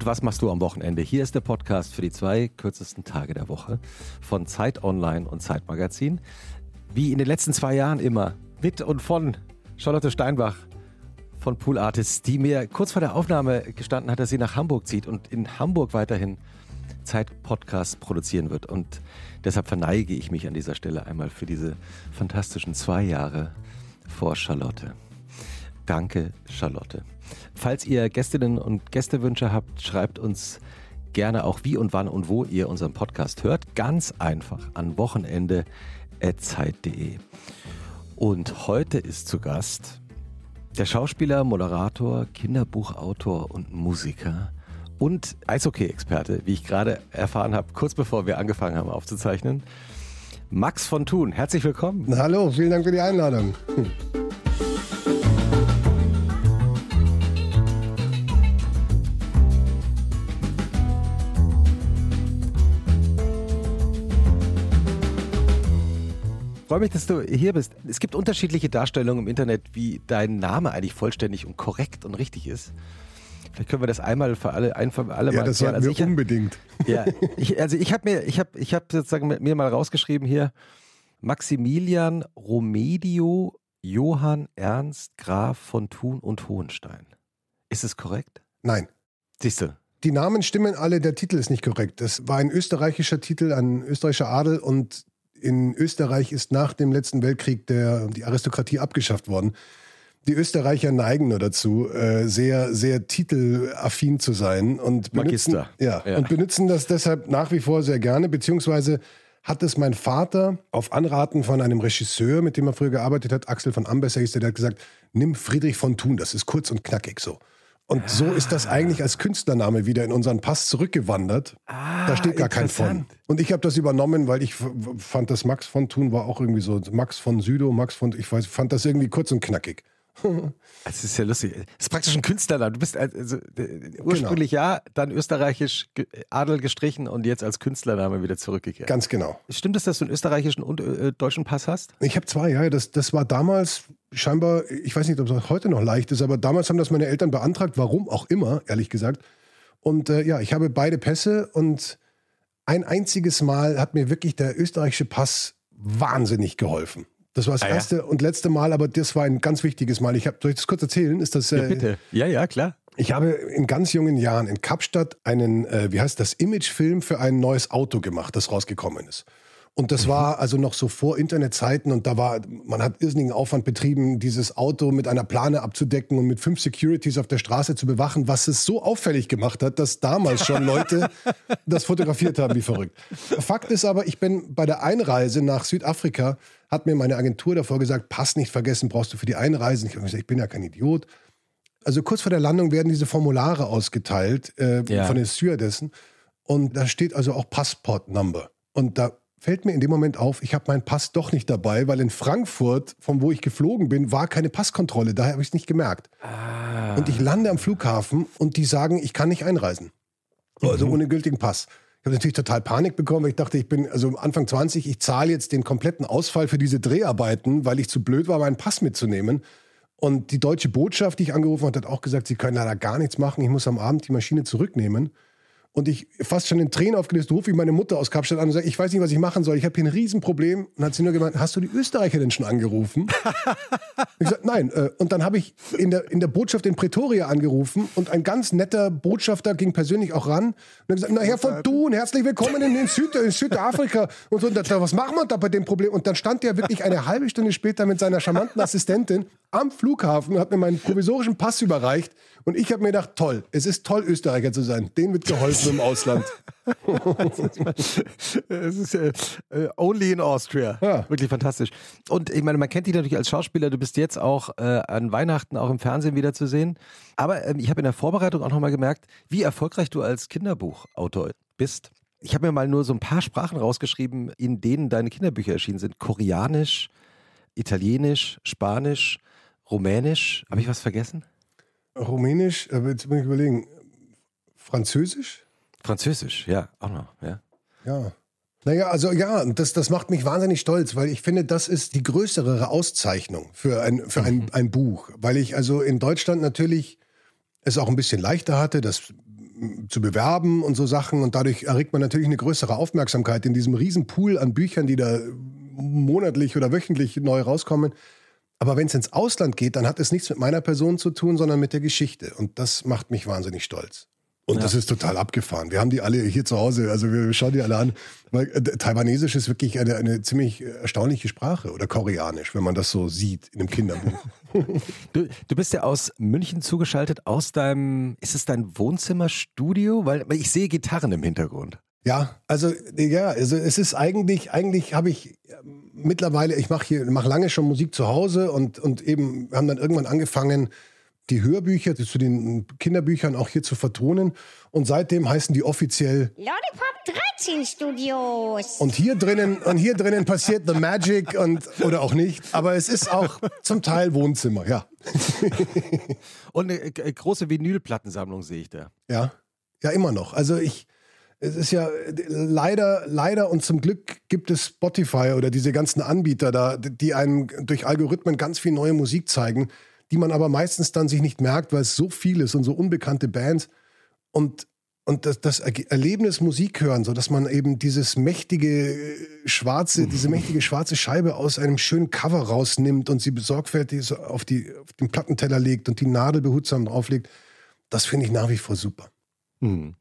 Und was machst du am Wochenende? Hier ist der Podcast für die zwei kürzesten Tage der Woche von Zeit Online und Zeit Magazin. Wie in den letzten zwei Jahren immer mit und von Charlotte Steinbach von Pool Artists, die mir kurz vor der Aufnahme gestanden hat, dass sie nach Hamburg zieht und in Hamburg weiterhin Zeit-Podcasts produzieren wird. Und deshalb verneige ich mich an dieser Stelle einmal für diese fantastischen zwei Jahre vor Charlotte. Danke, Charlotte. Falls ihr Gästinnen und Gästewünsche habt, schreibt uns gerne auch wie und wann und wo ihr unseren Podcast hört. Ganz einfach an wochenende.zeit.de. Und heute ist zu Gast der Schauspieler, Moderator, Kinderbuchautor und Musiker und Eishockey-Experte, wie ich gerade erfahren habe, kurz bevor wir angefangen haben aufzuzeichnen. Max von Thun, herzlich willkommen. Hallo, vielen Dank für die Einladung. Freue mich, dass du hier bist. Es gibt unterschiedliche Darstellungen im Internet, wie dein Name eigentlich vollständig und korrekt und richtig ist. Vielleicht können wir das einmal für alle, ein für alle ja, mal das sollten also wir unbedingt. Ja, ich, also ich habe mir, ich habe, ich habe sozusagen mir mal rausgeschrieben hier Maximilian Romedio Johann Ernst Graf von Thun und Hohenstein. Ist es korrekt? Nein. Siehst du? Die Namen stimmen alle, der Titel ist nicht korrekt. Das war ein österreichischer Titel, ein österreichischer Adel und in Österreich ist nach dem letzten Weltkrieg der, die Aristokratie abgeschafft worden. Die Österreicher neigen nur dazu, äh, sehr, sehr titelaffin zu sein und benutzen, ja, ja, und benutzen das deshalb nach wie vor sehr gerne, beziehungsweise hat es mein Vater auf Anraten von einem Regisseur, mit dem er früher gearbeitet hat, Axel von Ambesser hieß der, der hat gesagt, nimm Friedrich von Thun, das ist kurz und knackig so. Und so ist das eigentlich als Künstlername wieder in unseren Pass zurückgewandert. Ah, da steht gar kein von. Und ich habe das übernommen, weil ich fand, das Max von Thun war auch irgendwie so Max von Südo, Max von, ich weiß, fand das irgendwie kurz und knackig. Das ist ja lustig. Das ist praktisch ein Künstlername. Du bist also, ursprünglich genau. ja, dann österreichisch Adel gestrichen und jetzt als Künstlername wieder zurückgekehrt. Ganz genau. Stimmt es, dass du einen österreichischen und äh, deutschen Pass hast? Ich habe zwei, ja. Das, das war damals scheinbar, ich weiß nicht, ob es heute noch leicht ist, aber damals haben das meine Eltern beantragt, warum auch immer, ehrlich gesagt. Und äh, ja, ich habe beide Pässe und ein einziges Mal hat mir wirklich der österreichische Pass wahnsinnig geholfen. Das war das ah, erste ja? und letzte Mal, aber das war ein ganz wichtiges Mal. Ich habe, soll ich das kurz erzählen? Ist das? Äh, ja, bitte. Ja, ja, klar. Ich habe in ganz jungen Jahren in Kapstadt einen, äh, wie heißt das, Imagefilm für ein neues Auto gemacht, das rausgekommen ist. Und das mhm. war also noch so vor Internetzeiten und da war, man hat irrsinnigen Aufwand betrieben, dieses Auto mit einer Plane abzudecken und mit fünf Securities auf der Straße zu bewachen, was es so auffällig gemacht hat, dass damals schon Leute das fotografiert haben wie verrückt. Fakt ist aber, ich bin bei der Einreise nach Südafrika, hat mir meine Agentur davor gesagt, Pass nicht vergessen, brauchst du für die Einreise. Ich habe gesagt, ich bin ja kein Idiot. Also kurz vor der Landung werden diese Formulare ausgeteilt äh, ja. von den Stewardessen und da steht also auch Passport Number. Und da fällt mir in dem Moment auf, ich habe meinen Pass doch nicht dabei, weil in Frankfurt, von wo ich geflogen bin, war keine Passkontrolle. Daher habe ich es nicht gemerkt. Ah. Und ich lande am Flughafen und die sagen, ich kann nicht einreisen. Also mhm. ohne gültigen Pass. Ich habe natürlich total Panik bekommen, weil ich dachte, ich bin also Anfang 20, ich zahle jetzt den kompletten Ausfall für diese Dreharbeiten, weil ich zu blöd war, meinen Pass mitzunehmen. Und die deutsche Botschaft, die ich angerufen habe, hat auch gesagt, sie können leider gar nichts machen. Ich muss am Abend die Maschine zurücknehmen. Und ich fast schon in Tränen aufgelöst, rufe ich meine Mutter aus Kapstadt an und sage, ich weiß nicht, was ich machen soll. Ich habe hier ein Riesenproblem. Und hat sie nur gemeint, hast du die Österreicher denn schon angerufen? ich gesagt, nein. Äh, und dann habe ich in der, in der Botschaft in Pretoria angerufen und ein ganz netter Botschafter ging persönlich auch ran und hat gesagt, na Herr von Thun, herzlich willkommen in, Süd, in Südafrika. Und so, und da, was machen wir da bei dem Problem? Und dann stand der wirklich eine halbe Stunde später mit seiner charmanten Assistentin am Flughafen hat mir meinen provisorischen Pass überreicht. Und ich habe mir gedacht, toll, es ist toll, Österreicher zu sein. Denen wird geholfen im Ausland. es ist äh, only in Austria. Ja. Wirklich fantastisch. Und ich meine, man kennt dich natürlich als Schauspieler. Du bist jetzt auch äh, an Weihnachten auch im Fernsehen wieder zu sehen. Aber ähm, ich habe in der Vorbereitung auch nochmal gemerkt, wie erfolgreich du als Kinderbuchautor bist. Ich habe mir mal nur so ein paar Sprachen rausgeschrieben, in denen deine Kinderbücher erschienen sind. Koreanisch, Italienisch, Spanisch, Rumänisch. Habe ich was vergessen? Rumänisch, jetzt muss ich überlegen. Französisch? Französisch, ja, auch noch, ja. Ja. Naja, also ja, das, das macht mich wahnsinnig stolz, weil ich finde, das ist die größere Auszeichnung für ein, für ein, ein Buch. Weil ich also in Deutschland natürlich es auch ein bisschen leichter hatte. Das zu bewerben und so Sachen. Und dadurch erregt man natürlich eine größere Aufmerksamkeit in diesem riesen Pool an Büchern, die da monatlich oder wöchentlich neu rauskommen. Aber wenn es ins Ausland geht, dann hat es nichts mit meiner Person zu tun, sondern mit der Geschichte. Und das macht mich wahnsinnig stolz. Und ja. das ist total abgefahren. Wir haben die alle hier zu Hause, also wir schauen die alle an. Weil äh, Taiwanesisch ist wirklich eine, eine ziemlich erstaunliche Sprache oder Koreanisch, wenn man das so sieht in einem Kinderbuch. du, du bist ja aus München zugeschaltet, aus deinem, ist es dein Wohnzimmerstudio? Weil ich sehe Gitarren im Hintergrund. Ja, also ja, also es ist eigentlich, eigentlich habe ich ähm, mittlerweile, ich mache hier, mache lange schon Musik zu Hause und, und eben haben dann irgendwann angefangen, die Hörbücher zu den Kinderbüchern auch hier zu vertonen. Und seitdem heißen die offiziell Lollipop 13 Studios. Und hier drinnen, und hier drinnen passiert The Magic und oder auch nicht. Aber es ist auch zum Teil Wohnzimmer, ja. und eine äh, große Vinylplattensammlung sehe ich da. Ja, ja, immer noch. Also ich, es ist ja leider, leider und zum Glück gibt es Spotify oder diese ganzen Anbieter da, die einem durch Algorithmen ganz viel neue Musik zeigen die man aber meistens dann sich nicht merkt, weil es so viel ist und so unbekannte Bands. Und, und das, das Erlebnis Musik hören, so dass man eben dieses mächtige äh, schwarze, diese mächtige schwarze Scheibe aus einem schönen Cover rausnimmt und sie besorgfältig so auf, die, auf den Plattenteller legt und die Nadel behutsam drauflegt, das finde ich nach wie vor super. Hm.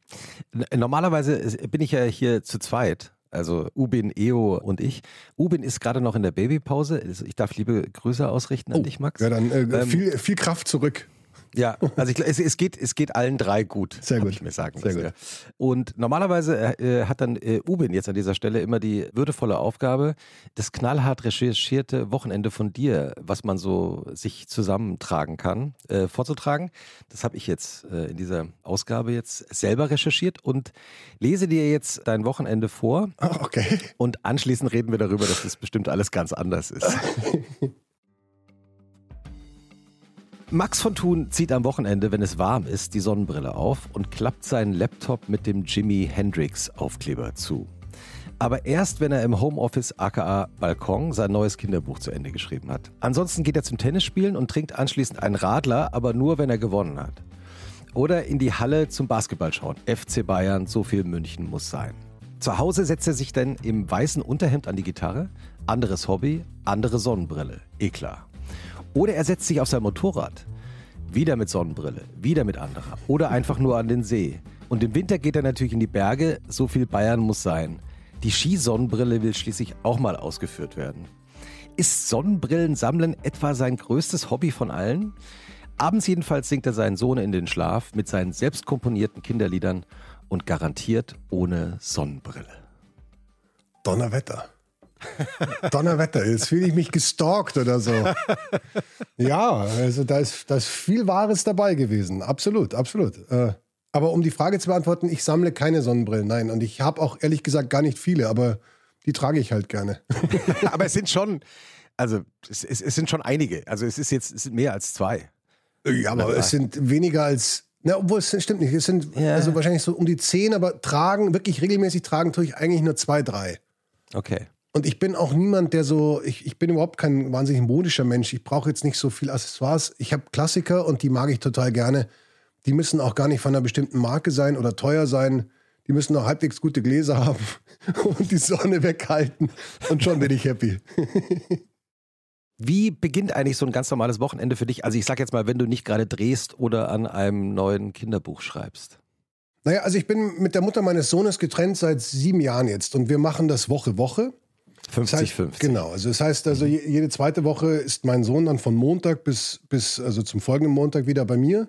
Normalerweise bin ich ja hier zu zweit also Ubin, Eo und ich. Ubin ist gerade noch in der Babypause. Also ich darf liebe Grüße ausrichten an oh, dich, Max. Ja, dann äh, ähm, viel, viel Kraft zurück. Ja, also ich, es, es, geht, es geht allen drei gut, Sehr gut. ich mir sagen Sehr gut. Und normalerweise äh, hat dann äh, Ubin jetzt an dieser Stelle immer die würdevolle Aufgabe, das knallhart recherchierte Wochenende von dir, was man so sich zusammentragen kann, äh, vorzutragen. Das habe ich jetzt äh, in dieser Ausgabe jetzt selber recherchiert und lese dir jetzt dein Wochenende vor. Oh, okay. Und anschließend reden wir darüber, dass das bestimmt alles ganz anders ist. Max von Thun zieht am Wochenende, wenn es warm ist, die Sonnenbrille auf und klappt seinen Laptop mit dem Jimi Hendrix Aufkleber zu. Aber erst, wenn er im Homeoffice aka Balkon sein neues Kinderbuch zu Ende geschrieben hat. Ansonsten geht er zum Tennisspielen und trinkt anschließend einen Radler, aber nur, wenn er gewonnen hat. Oder in die Halle zum Basketball schauen. FC Bayern, so viel München muss sein. Zu Hause setzt er sich dann im weißen Unterhemd an die Gitarre. Anderes Hobby, andere Sonnenbrille. Eh klar. Oder er setzt sich auf sein Motorrad. Wieder mit Sonnenbrille, wieder mit anderer. Oder einfach nur an den See. Und im Winter geht er natürlich in die Berge, so viel Bayern muss sein. Die Skisonnenbrille will schließlich auch mal ausgeführt werden. Ist Sonnenbrillensammeln etwa sein größtes Hobby von allen? Abends jedenfalls singt er seinen Sohn in den Schlaf mit seinen selbst komponierten Kinderliedern und garantiert ohne Sonnenbrille. Donnerwetter. Donnerwetter, jetzt fühle ich mich gestalkt oder so. Ja, also da ist, da ist viel Wahres dabei gewesen. Absolut, absolut. Äh, aber um die Frage zu beantworten, ich sammle keine Sonnenbrillen, nein. Und ich habe auch ehrlich gesagt gar nicht viele, aber die trage ich halt gerne. aber es sind schon, also es, es, es, sind schon einige. Also es ist jetzt es sind mehr als zwei. Ja, aber es sind weniger als na, obwohl es stimmt nicht. Es sind ja. also wahrscheinlich so um die zehn, aber tragen, wirklich regelmäßig tragen tue ich eigentlich nur zwei, drei. Okay. Und ich bin auch niemand, der so, ich, ich bin überhaupt kein wahnsinnig modischer Mensch. Ich brauche jetzt nicht so viel Accessoires. Ich habe Klassiker und die mag ich total gerne. Die müssen auch gar nicht von einer bestimmten Marke sein oder teuer sein. Die müssen auch halbwegs gute Gläser haben und die Sonne weghalten. Und schon bin ich happy. Wie beginnt eigentlich so ein ganz normales Wochenende für dich? Also ich sag jetzt mal, wenn du nicht gerade drehst oder an einem neuen Kinderbuch schreibst. Naja, also ich bin mit der Mutter meines Sohnes getrennt seit sieben Jahren jetzt und wir machen das Woche Woche. 50, das heißt, 50. Genau. Also das heißt, also jede zweite Woche ist mein Sohn dann von Montag bis, bis also zum folgenden Montag wieder bei mir.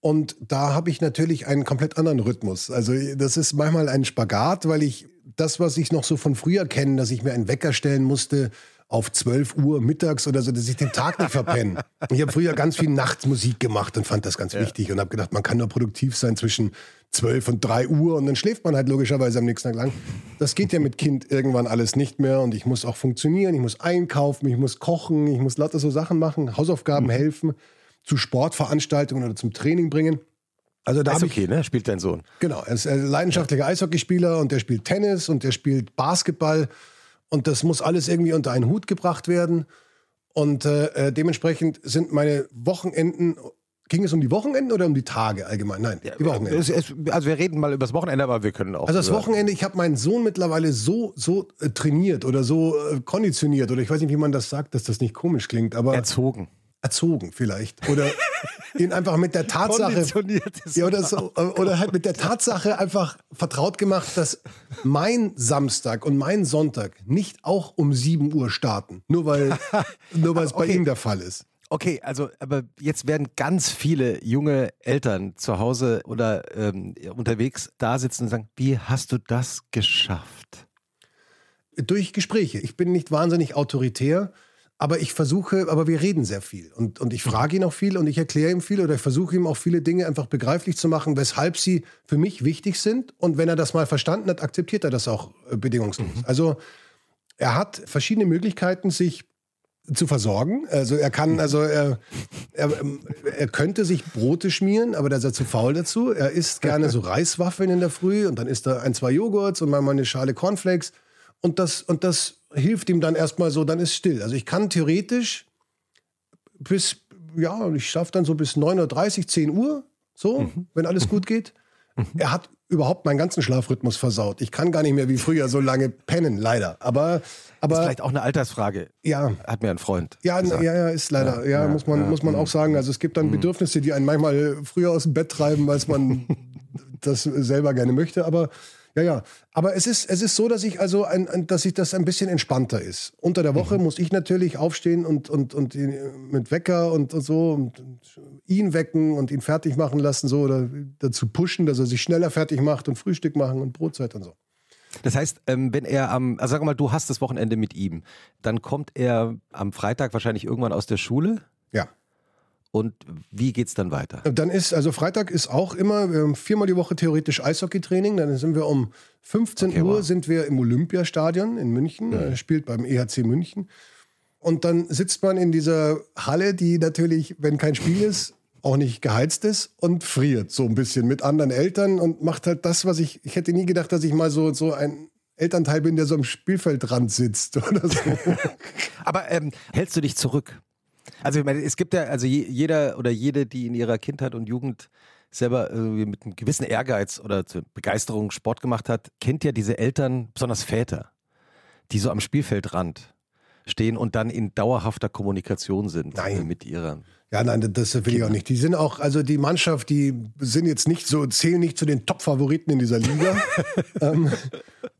Und da habe ich natürlich einen komplett anderen Rhythmus. Also das ist manchmal ein Spagat, weil ich das, was ich noch so von früher kenne, dass ich mir einen Wecker stellen musste, auf 12 Uhr mittags oder so, dass ich den Tag nicht verpenne. Ich habe früher ganz viel Nachtmusik gemacht und fand das ganz ja. wichtig und habe gedacht, man kann nur produktiv sein zwischen 12 und 3 Uhr und dann schläft man halt logischerweise am nächsten Tag lang. Das geht ja mit Kind irgendwann alles nicht mehr und ich muss auch funktionieren, ich muss einkaufen, ich muss kochen, ich muss lauter so Sachen machen, Hausaufgaben mhm. helfen, zu Sportveranstaltungen oder zum Training bringen. Also da Eishockey, ich, ne? Spielt dein Sohn. Genau, er ist ein leidenschaftlicher Eishockeyspieler und der spielt Tennis und der spielt Basketball und das muss alles irgendwie unter einen Hut gebracht werden. Und äh, äh, dementsprechend sind meine Wochenenden Ging es um die Wochenenden oder um die Tage allgemein? Nein, die Wochenenden. Es, es, also wir reden mal über das Wochenende, aber wir können auch. Also das Wochenende, ich habe meinen Sohn mittlerweile so, so äh, trainiert oder so äh, konditioniert oder ich weiß nicht, wie man das sagt, dass das nicht komisch klingt, aber erzogen. erzogen vielleicht. Oder ihn einfach mit der Tatsache. Ja, oder, so, oder halt mit der Tatsache einfach vertraut gemacht, dass mein Samstag und mein Sonntag nicht auch um 7 Uhr starten. Nur weil, nur weil es bei Okay. ihm der Fall ist. Okay, also aber jetzt werden ganz viele junge Eltern zu Hause oder ähm, unterwegs da sitzen und sagen, wie hast du das geschafft? Durch Gespräche. Ich bin nicht wahnsinnig autoritär, aber ich versuche, aber wir reden sehr viel. Und, und ich frage ihn auch viel und ich erkläre ihm viel oder ich versuche ihm auch viele Dinge einfach begreiflich zu machen, weshalb sie für mich wichtig sind. Und wenn er das mal verstanden hat, akzeptiert er das auch äh, bedingungslos. Also er hat verschiedene Möglichkeiten, sich zu versorgen. Also er kann, also er, er, ähm, er könnte sich Brote schmieren, aber da ist er zu faul dazu. Er isst gerne so Reiswaffeln in der Früh und dann isst er ein, zwei Joghurts und manchmal eine Schale Cornflakes. Und das, und das hilft ihm dann erstmal so, dann ist still. Also ich kann theoretisch bis, ja, ich schaffe dann so bis 9.30 Uhr, 10 Uhr, so, wenn alles gut geht. Er hat überhaupt meinen ganzen Schlafrhythmus versaut. Ich kann gar nicht mehr wie früher so lange pennen, leider. Aber, Das ist aber vielleicht auch eine Altersfrage. ja, Hat mir ein Freund. ja, gesagt. ja, ja, ist leider. Ja, muss man, muss man auch sagen. Also es gibt dann Bedürfnisse, die einen manchmal früher aus dem Bett treiben, als man das selber gerne möchte. Aber ja, ja. Aber es ist, es ist so, dass ich also ein, ein, dass ich das ein bisschen entspannter ist. Unter der Woche muss ich natürlich aufstehen und, und, und ihn mit Wecker und, und so und, und ihn wecken und ihn fertig machen lassen, so oder dazu pushen, dass er sich schneller fertig macht und Frühstück machen und Brotzeit und so. Das heißt, ähm, wenn er am, also sag mal, du hast das Wochenende mit ihm, dann kommt er am Freitag wahrscheinlich irgendwann aus der Schule Ja. Und wie geht's dann weiter? Dann ist, also Freitag ist auch immer, wir haben viermal die Woche theoretisch Eishockeytraining. Dann sind wir um 15 Okay, Uhr wow. sind wir im Olympiastadion in München. Er spielt beim EHC München. Und dann sitzt man in dieser Halle, die natürlich, wenn kein Spiel ist, auch nicht geheizt ist und friert so ein bisschen mit anderen Eltern und macht halt das, was ich, ich hätte nie gedacht, dass ich mal so, so ein Elternteil bin, der so am Spielfeldrand sitzt oder so. Aber ähm, hältst du dich zurück? Also ich meine, es gibt ja, also je, jeder oder jede, die in ihrer Kindheit und Jugend selber irgendwie mit einem gewissen Ehrgeiz oder Begeisterung Sport gemacht hat, kennt ja diese Eltern, besonders Väter, die so am Spielfeldrand stehen und dann in dauerhafter Kommunikation sind Nein. mit ihrer. Ja, nein, das will ich auch nicht. Die sind auch, also die Mannschaft, die sind jetzt nicht so, zählen nicht zu den Top-Favoriten in dieser Liga. ähm,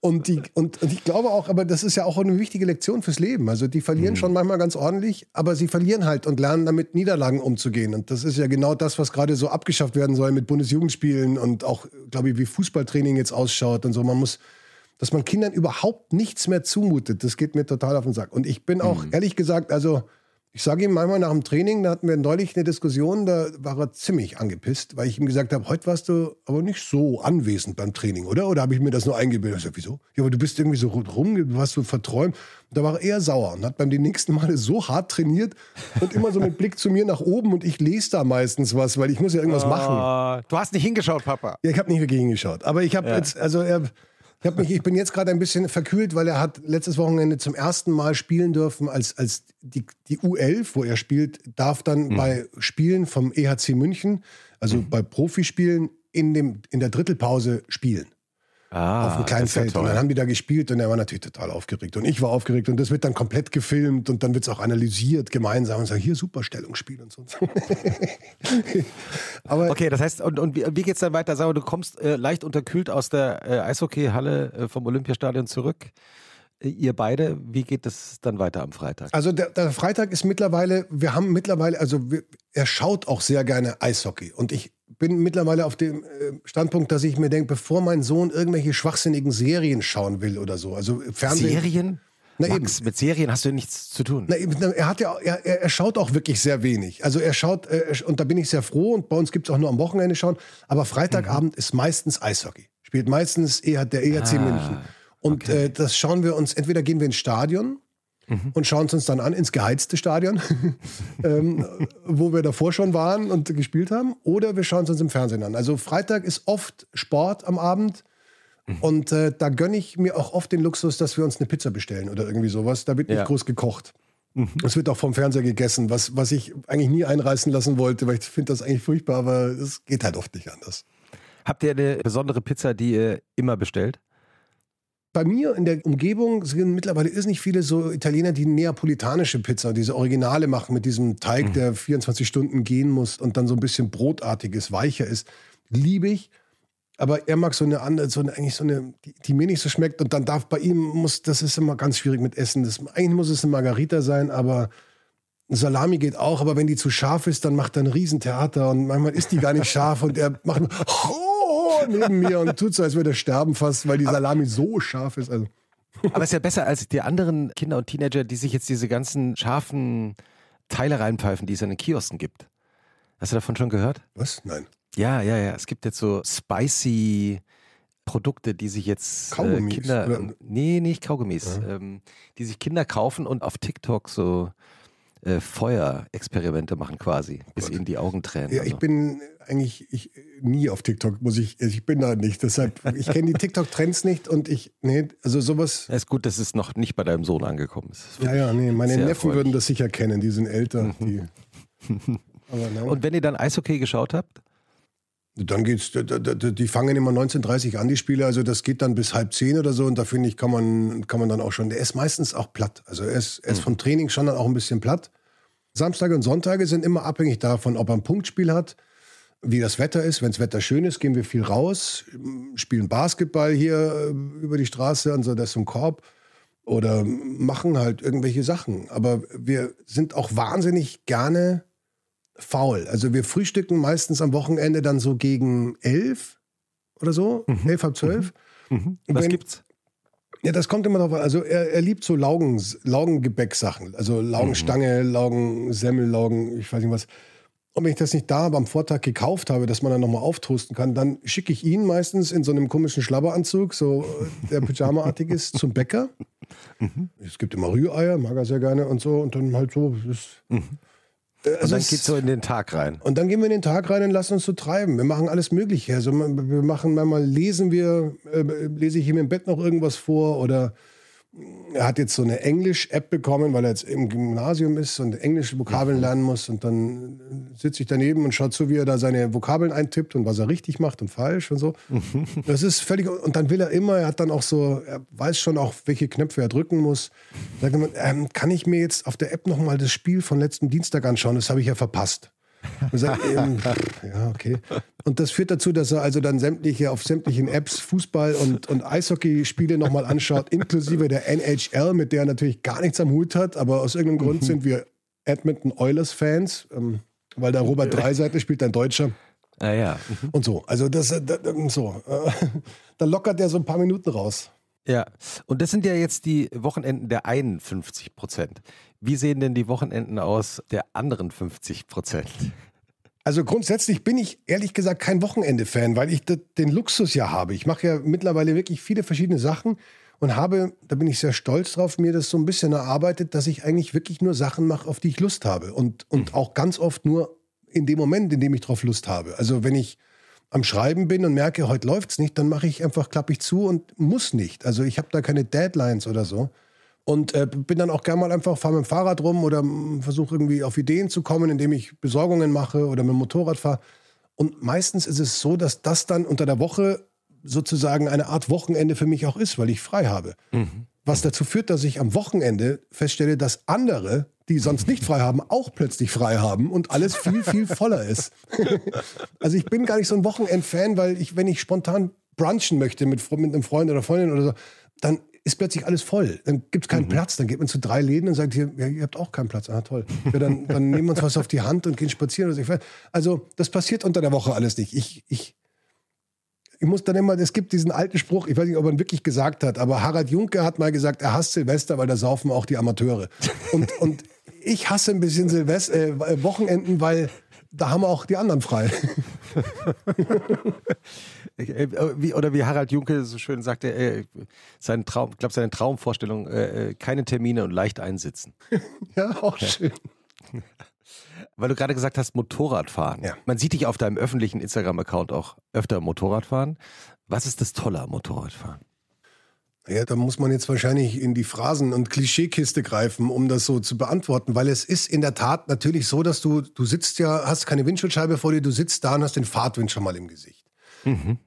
und, die, und, und ich glaube auch, aber das ist ja auch eine wichtige Lektion fürs Leben. Also die verlieren schon manchmal ganz ordentlich, aber sie verlieren halt und lernen damit Niederlagen umzugehen. Und das ist ja genau das, was gerade so abgeschafft werden soll mit Bundesjugendspielen und auch, glaube ich, wie Fußballtraining jetzt ausschaut und so. Man muss, dass man Kindern überhaupt nichts mehr zumutet, das geht mir total auf den Sack. Und ich bin auch, ehrlich gesagt, also ich sage ihm manchmal nach dem Training, da hatten wir neulich eine Diskussion, da war er ziemlich angepisst, weil ich ihm gesagt habe, heute warst du aber nicht so anwesend beim Training, oder? Oder habe ich mir das nur eingebildet? Ich sag, wieso? Ja, aber du bist irgendwie so rum, du warst so verträumt. Und da war er eher sauer und hat beim den nächsten Male so hart trainiert und immer so mit Blick zu mir nach oben und ich lese da meistens was, weil ich muss ja irgendwas machen. Ah, du hast nicht hingeschaut, Papa. Ja, ich habe nicht wirklich hingeschaut. Aber ich habe jetzt, also er, ich, hab mich, ich bin jetzt gerade ein bisschen verkühlt, weil er hat letztes Wochenende zum ersten Mal spielen dürfen als, als die, die U11, wo er spielt, darf dann Mhm. bei Spielen vom EHC München, also bei Profispielen, in, dem, in der Drittelpause spielen. Ah, auf einem kleinen ist ja Feld. und dann haben die da gespielt und er war natürlich total aufgeregt. Und ich war aufgeregt und das wird dann komplett gefilmt und dann wird es auch analysiert gemeinsam und sagt, hier super Stellungsspiel und so. Aber Okay, das heißt, und, und wie, geht's dann weiter? Sag mal, du kommst äh, leicht unterkühlt aus der äh, Eishockeyhalle äh, vom Olympiastadion zurück. Äh, ihr beide, wie geht es dann weiter am Freitag? Also der, der Freitag ist mittlerweile, wir haben mittlerweile, also wir, er schaut auch sehr gerne Eishockey. Und ich bin mittlerweile auf dem äh, Standpunkt, dass ich mir denke, bevor mein Sohn irgendwelche schwachsinnigen Serien schauen will oder so, also Fernsehen. Serien? Na Max, mit Serien hast du nichts zu tun. Na, eben, er hat ja, er, er schaut auch wirklich sehr wenig. Also er schaut, äh, er- und da bin ich sehr froh, und bei uns gibt es auch nur am Wochenende schauen, aber Freitagabend ist meistens Eishockey. Spielt meistens eher der EHC Ah, München. Und äh, das schauen wir uns, entweder gehen wir ins Stadion und schauen es uns dann an, ins geheizte Stadion, ähm, wo wir davor schon waren und gespielt haben, oder wir schauen es uns im Fernsehen an. Also Freitag ist oft Sport am Abend. Und äh, da gönne ich mir auch oft den Luxus, dass wir uns eine Pizza bestellen oder irgendwie sowas. Da wird nicht Ja. groß gekocht. Es wird auch vom Fernseher gegessen, was, was ich eigentlich nie einreißen lassen wollte, weil ich finde das eigentlich furchtbar, aber es geht halt oft nicht anders. Habt ihr eine besondere Pizza, die ihr immer bestellt? Bei mir in der Umgebung sind mittlerweile ist nicht viele so Italiener, die neapolitanische Pizza, diese Originale machen mit diesem Teig, der 24 Stunden gehen muss und dann so ein bisschen brotartiges, weicher ist. Liebe ich. Aber er mag so eine andere, so eine, eigentlich so eine, die, die mir nicht so schmeckt. Und dann darf bei ihm muss, das ist immer ganz schwierig mit Essen. Das, eigentlich muss es eine Margarita sein, aber Salami geht auch. Aber wenn die zu scharf ist, dann macht er ein Riesentheater und manchmal ist die gar nicht scharf und er macht oh, neben mir und tut so, als würde er sterben fast, weil die Salami so scharf ist. Also. Aber es ist ja besser als die anderen Kinder und Teenager, die sich jetzt diese ganzen scharfen Teile reinpfeifen, die es an den Kiosken gibt. Hast du davon schon gehört? Was? Nein. Ja, ja, ja. Es gibt jetzt so spicy Produkte, die sich jetzt äh, Kaugummis, Kinder. oder? Nee, nicht Kaugummis. Ähm, die sich Kinder kaufen und auf TikTok so äh, Feuerexperimente machen quasi, bis ihnen die Augen tränen. Ja, ich Also. bin eigentlich ich, nie auf TikTok, muss ich, ich bin da nicht. Deshalb, ich kenne die TikTok-Trends nicht und ich, nee, also sowas. Es ist gut, dass es noch nicht bei deinem Sohn angekommen ist. Ja, ja, nee, meine Neffen erfreulich. würden das sicher kennen, die sind älter. Die, aber nein. Und wenn ihr dann Eishockey geschaut habt? Dann geht's, die fangen immer 19.30 an, die Spiele, also das geht dann bis halb zehn oder so und da finde ich, kann man, kann man dann auch schon, der ist meistens auch platt. Also er ist, er ist vom Training schon dann auch ein bisschen platt. Samstage und Sonntage sind immer abhängig davon, ob er ein Punktspiel hat, wie das Wetter ist. Wenn das Wetter schön ist, gehen wir viel raus, spielen Basketball hier äh, über die Straße, also das ist ein Korb oder machen halt irgendwelche Sachen. Aber wir sind auch wahnsinnig gerne faul. Also wir frühstücken meistens am Wochenende dann so gegen elf oder so, elf, halb zwölf. Mhm. Was Wenn- gibt's? Ja, das kommt immer drauf an. Also er, er liebt so Laugen, Laugengebäcksachen. Also Laugenstange, Laugensemmel, Laugen, ich weiß nicht was. Und wenn ich das nicht da am Vortag gekauft habe, dass man dann nochmal auftoasten kann, dann schicke ich ihn meistens in so einem komischen Schlabberanzug, so äh, der Pyjama-artig ist, zum Bäcker. Es gibt immer Rühreier, mag er sehr gerne und so. Und dann halt so. Das ist, Äh, Und also dann es- geht's so in den Tag rein. und dann gehen wir in den Tag rein und lassen uns so treiben. Wir machen alles Mögliche. Also wir machen manchmal lesen wir, äh, lese ich ihm im Bett noch irgendwas vor oder er hat jetzt so eine Englisch-App bekommen, weil er jetzt im Gymnasium ist und englische Vokabeln lernen muss. Und dann sitze ich daneben und schaue zu, wie er da seine Vokabeln eintippt und was er richtig macht und falsch und so. Das ist völlig. Und dann will er immer, er hat dann auch so, er weiß schon auch, welche Knöpfe er drücken muss. Sagt er, ähm, kann ich mir jetzt auf der App nochmal das Spiel von letzten Dienstag anschauen? Das habe ich ja verpasst. Und sagt, ähm, ja, okay. Und das führt dazu, dass er also dann sämtliche auf sämtlichen Apps Fußball- und, und Eishockeyspiele nochmal anschaut, inklusive der NHL, mit der er natürlich gar nichts am Hut hat. Aber aus irgendeinem Grund sind wir Edmonton Oilers-Fans, ähm, weil da Robert Dreiseitel spielt, ein Deutscher. Ah ja. Und so. Also das, äh, da, da- so. Äh, da lockert er so ein paar Minuten raus. Ja, und das sind ja jetzt die Wochenenden der einen 50 Prozent. Wie sehen denn die Wochenenden aus der anderen 50 Prozent? Also grundsätzlich bin ich ehrlich gesagt kein Wochenende-Fan, weil ich den Luxus ja habe. Ich mache ja mittlerweile wirklich viele verschiedene Sachen und habe, da bin ich sehr stolz drauf, mir das so ein bisschen erarbeitet, dass ich eigentlich wirklich nur Sachen mache, auf die ich Lust habe. Und, und auch ganz oft nur in dem Moment, in dem ich drauf Lust habe. Also wenn ich am Schreiben bin und merke, heute läuft's nicht, dann mache ich einfach, klappe ich zu und muss nicht. Also ich habe da keine Deadlines oder so. Und äh, bin dann auch gerne mal einfach, fahre mit dem Fahrrad rum oder versuche irgendwie auf Ideen zu kommen, indem ich Besorgungen mache oder mit dem Motorrad fahre. Und meistens ist es so, dass das dann unter der Woche sozusagen eine Art Wochenende für mich auch ist, weil ich frei habe. Was dazu führt, dass ich am Wochenende feststelle, dass andere, die sonst nicht frei haben, auch plötzlich frei haben und alles viel, viel voller ist. also ich bin gar nicht so ein Wochenend-Fan, weil ich, wenn ich spontan brunchen möchte mit, mit einem Freund oder Freundin oder so, dann ist plötzlich alles voll. Dann gibt es keinen Platz. Dann geht man zu drei Läden und sagt, hier, ja, ihr habt auch keinen Platz. Ah, toll. Ja, dann, dann nehmen wir uns was auf die Hand und gehen spazieren. Oder so. Also das passiert unter der Woche alles nicht. Ich, ich, ich muss dann immer, es gibt diesen alten Spruch, ich weiß nicht, ob er ihn wirklich gesagt hat, aber Harald Junke hat mal gesagt, er hasst Silvester, weil da saufen auch die Amateure. Und, und ich hasse ein bisschen Silvester, äh, Wochenenden, weil da haben auch die anderen frei. Äh, Wie, oder wie Harald Junke so schön sagte, äh, sein Traum, ich glaube, seine Traumvorstellung, äh, äh, keine Termine und leicht einsitzen. ja, auch schön. Weil du gerade gesagt hast, Motorradfahren. Ja. Man sieht dich auf deinem öffentlichen Instagram-Account auch öfter Motorradfahren. Was ist das Tolle am Motorradfahren? Ja, da muss man jetzt wahrscheinlich in die Phrasen- und Klischeekiste greifen, um das so zu beantworten, weil es ist in der Tat natürlich so, dass du, du sitzt ja, hast keine Windschutzscheibe vor dir, du sitzt da und hast den Fahrtwind schon mal im Gesicht. Mhm.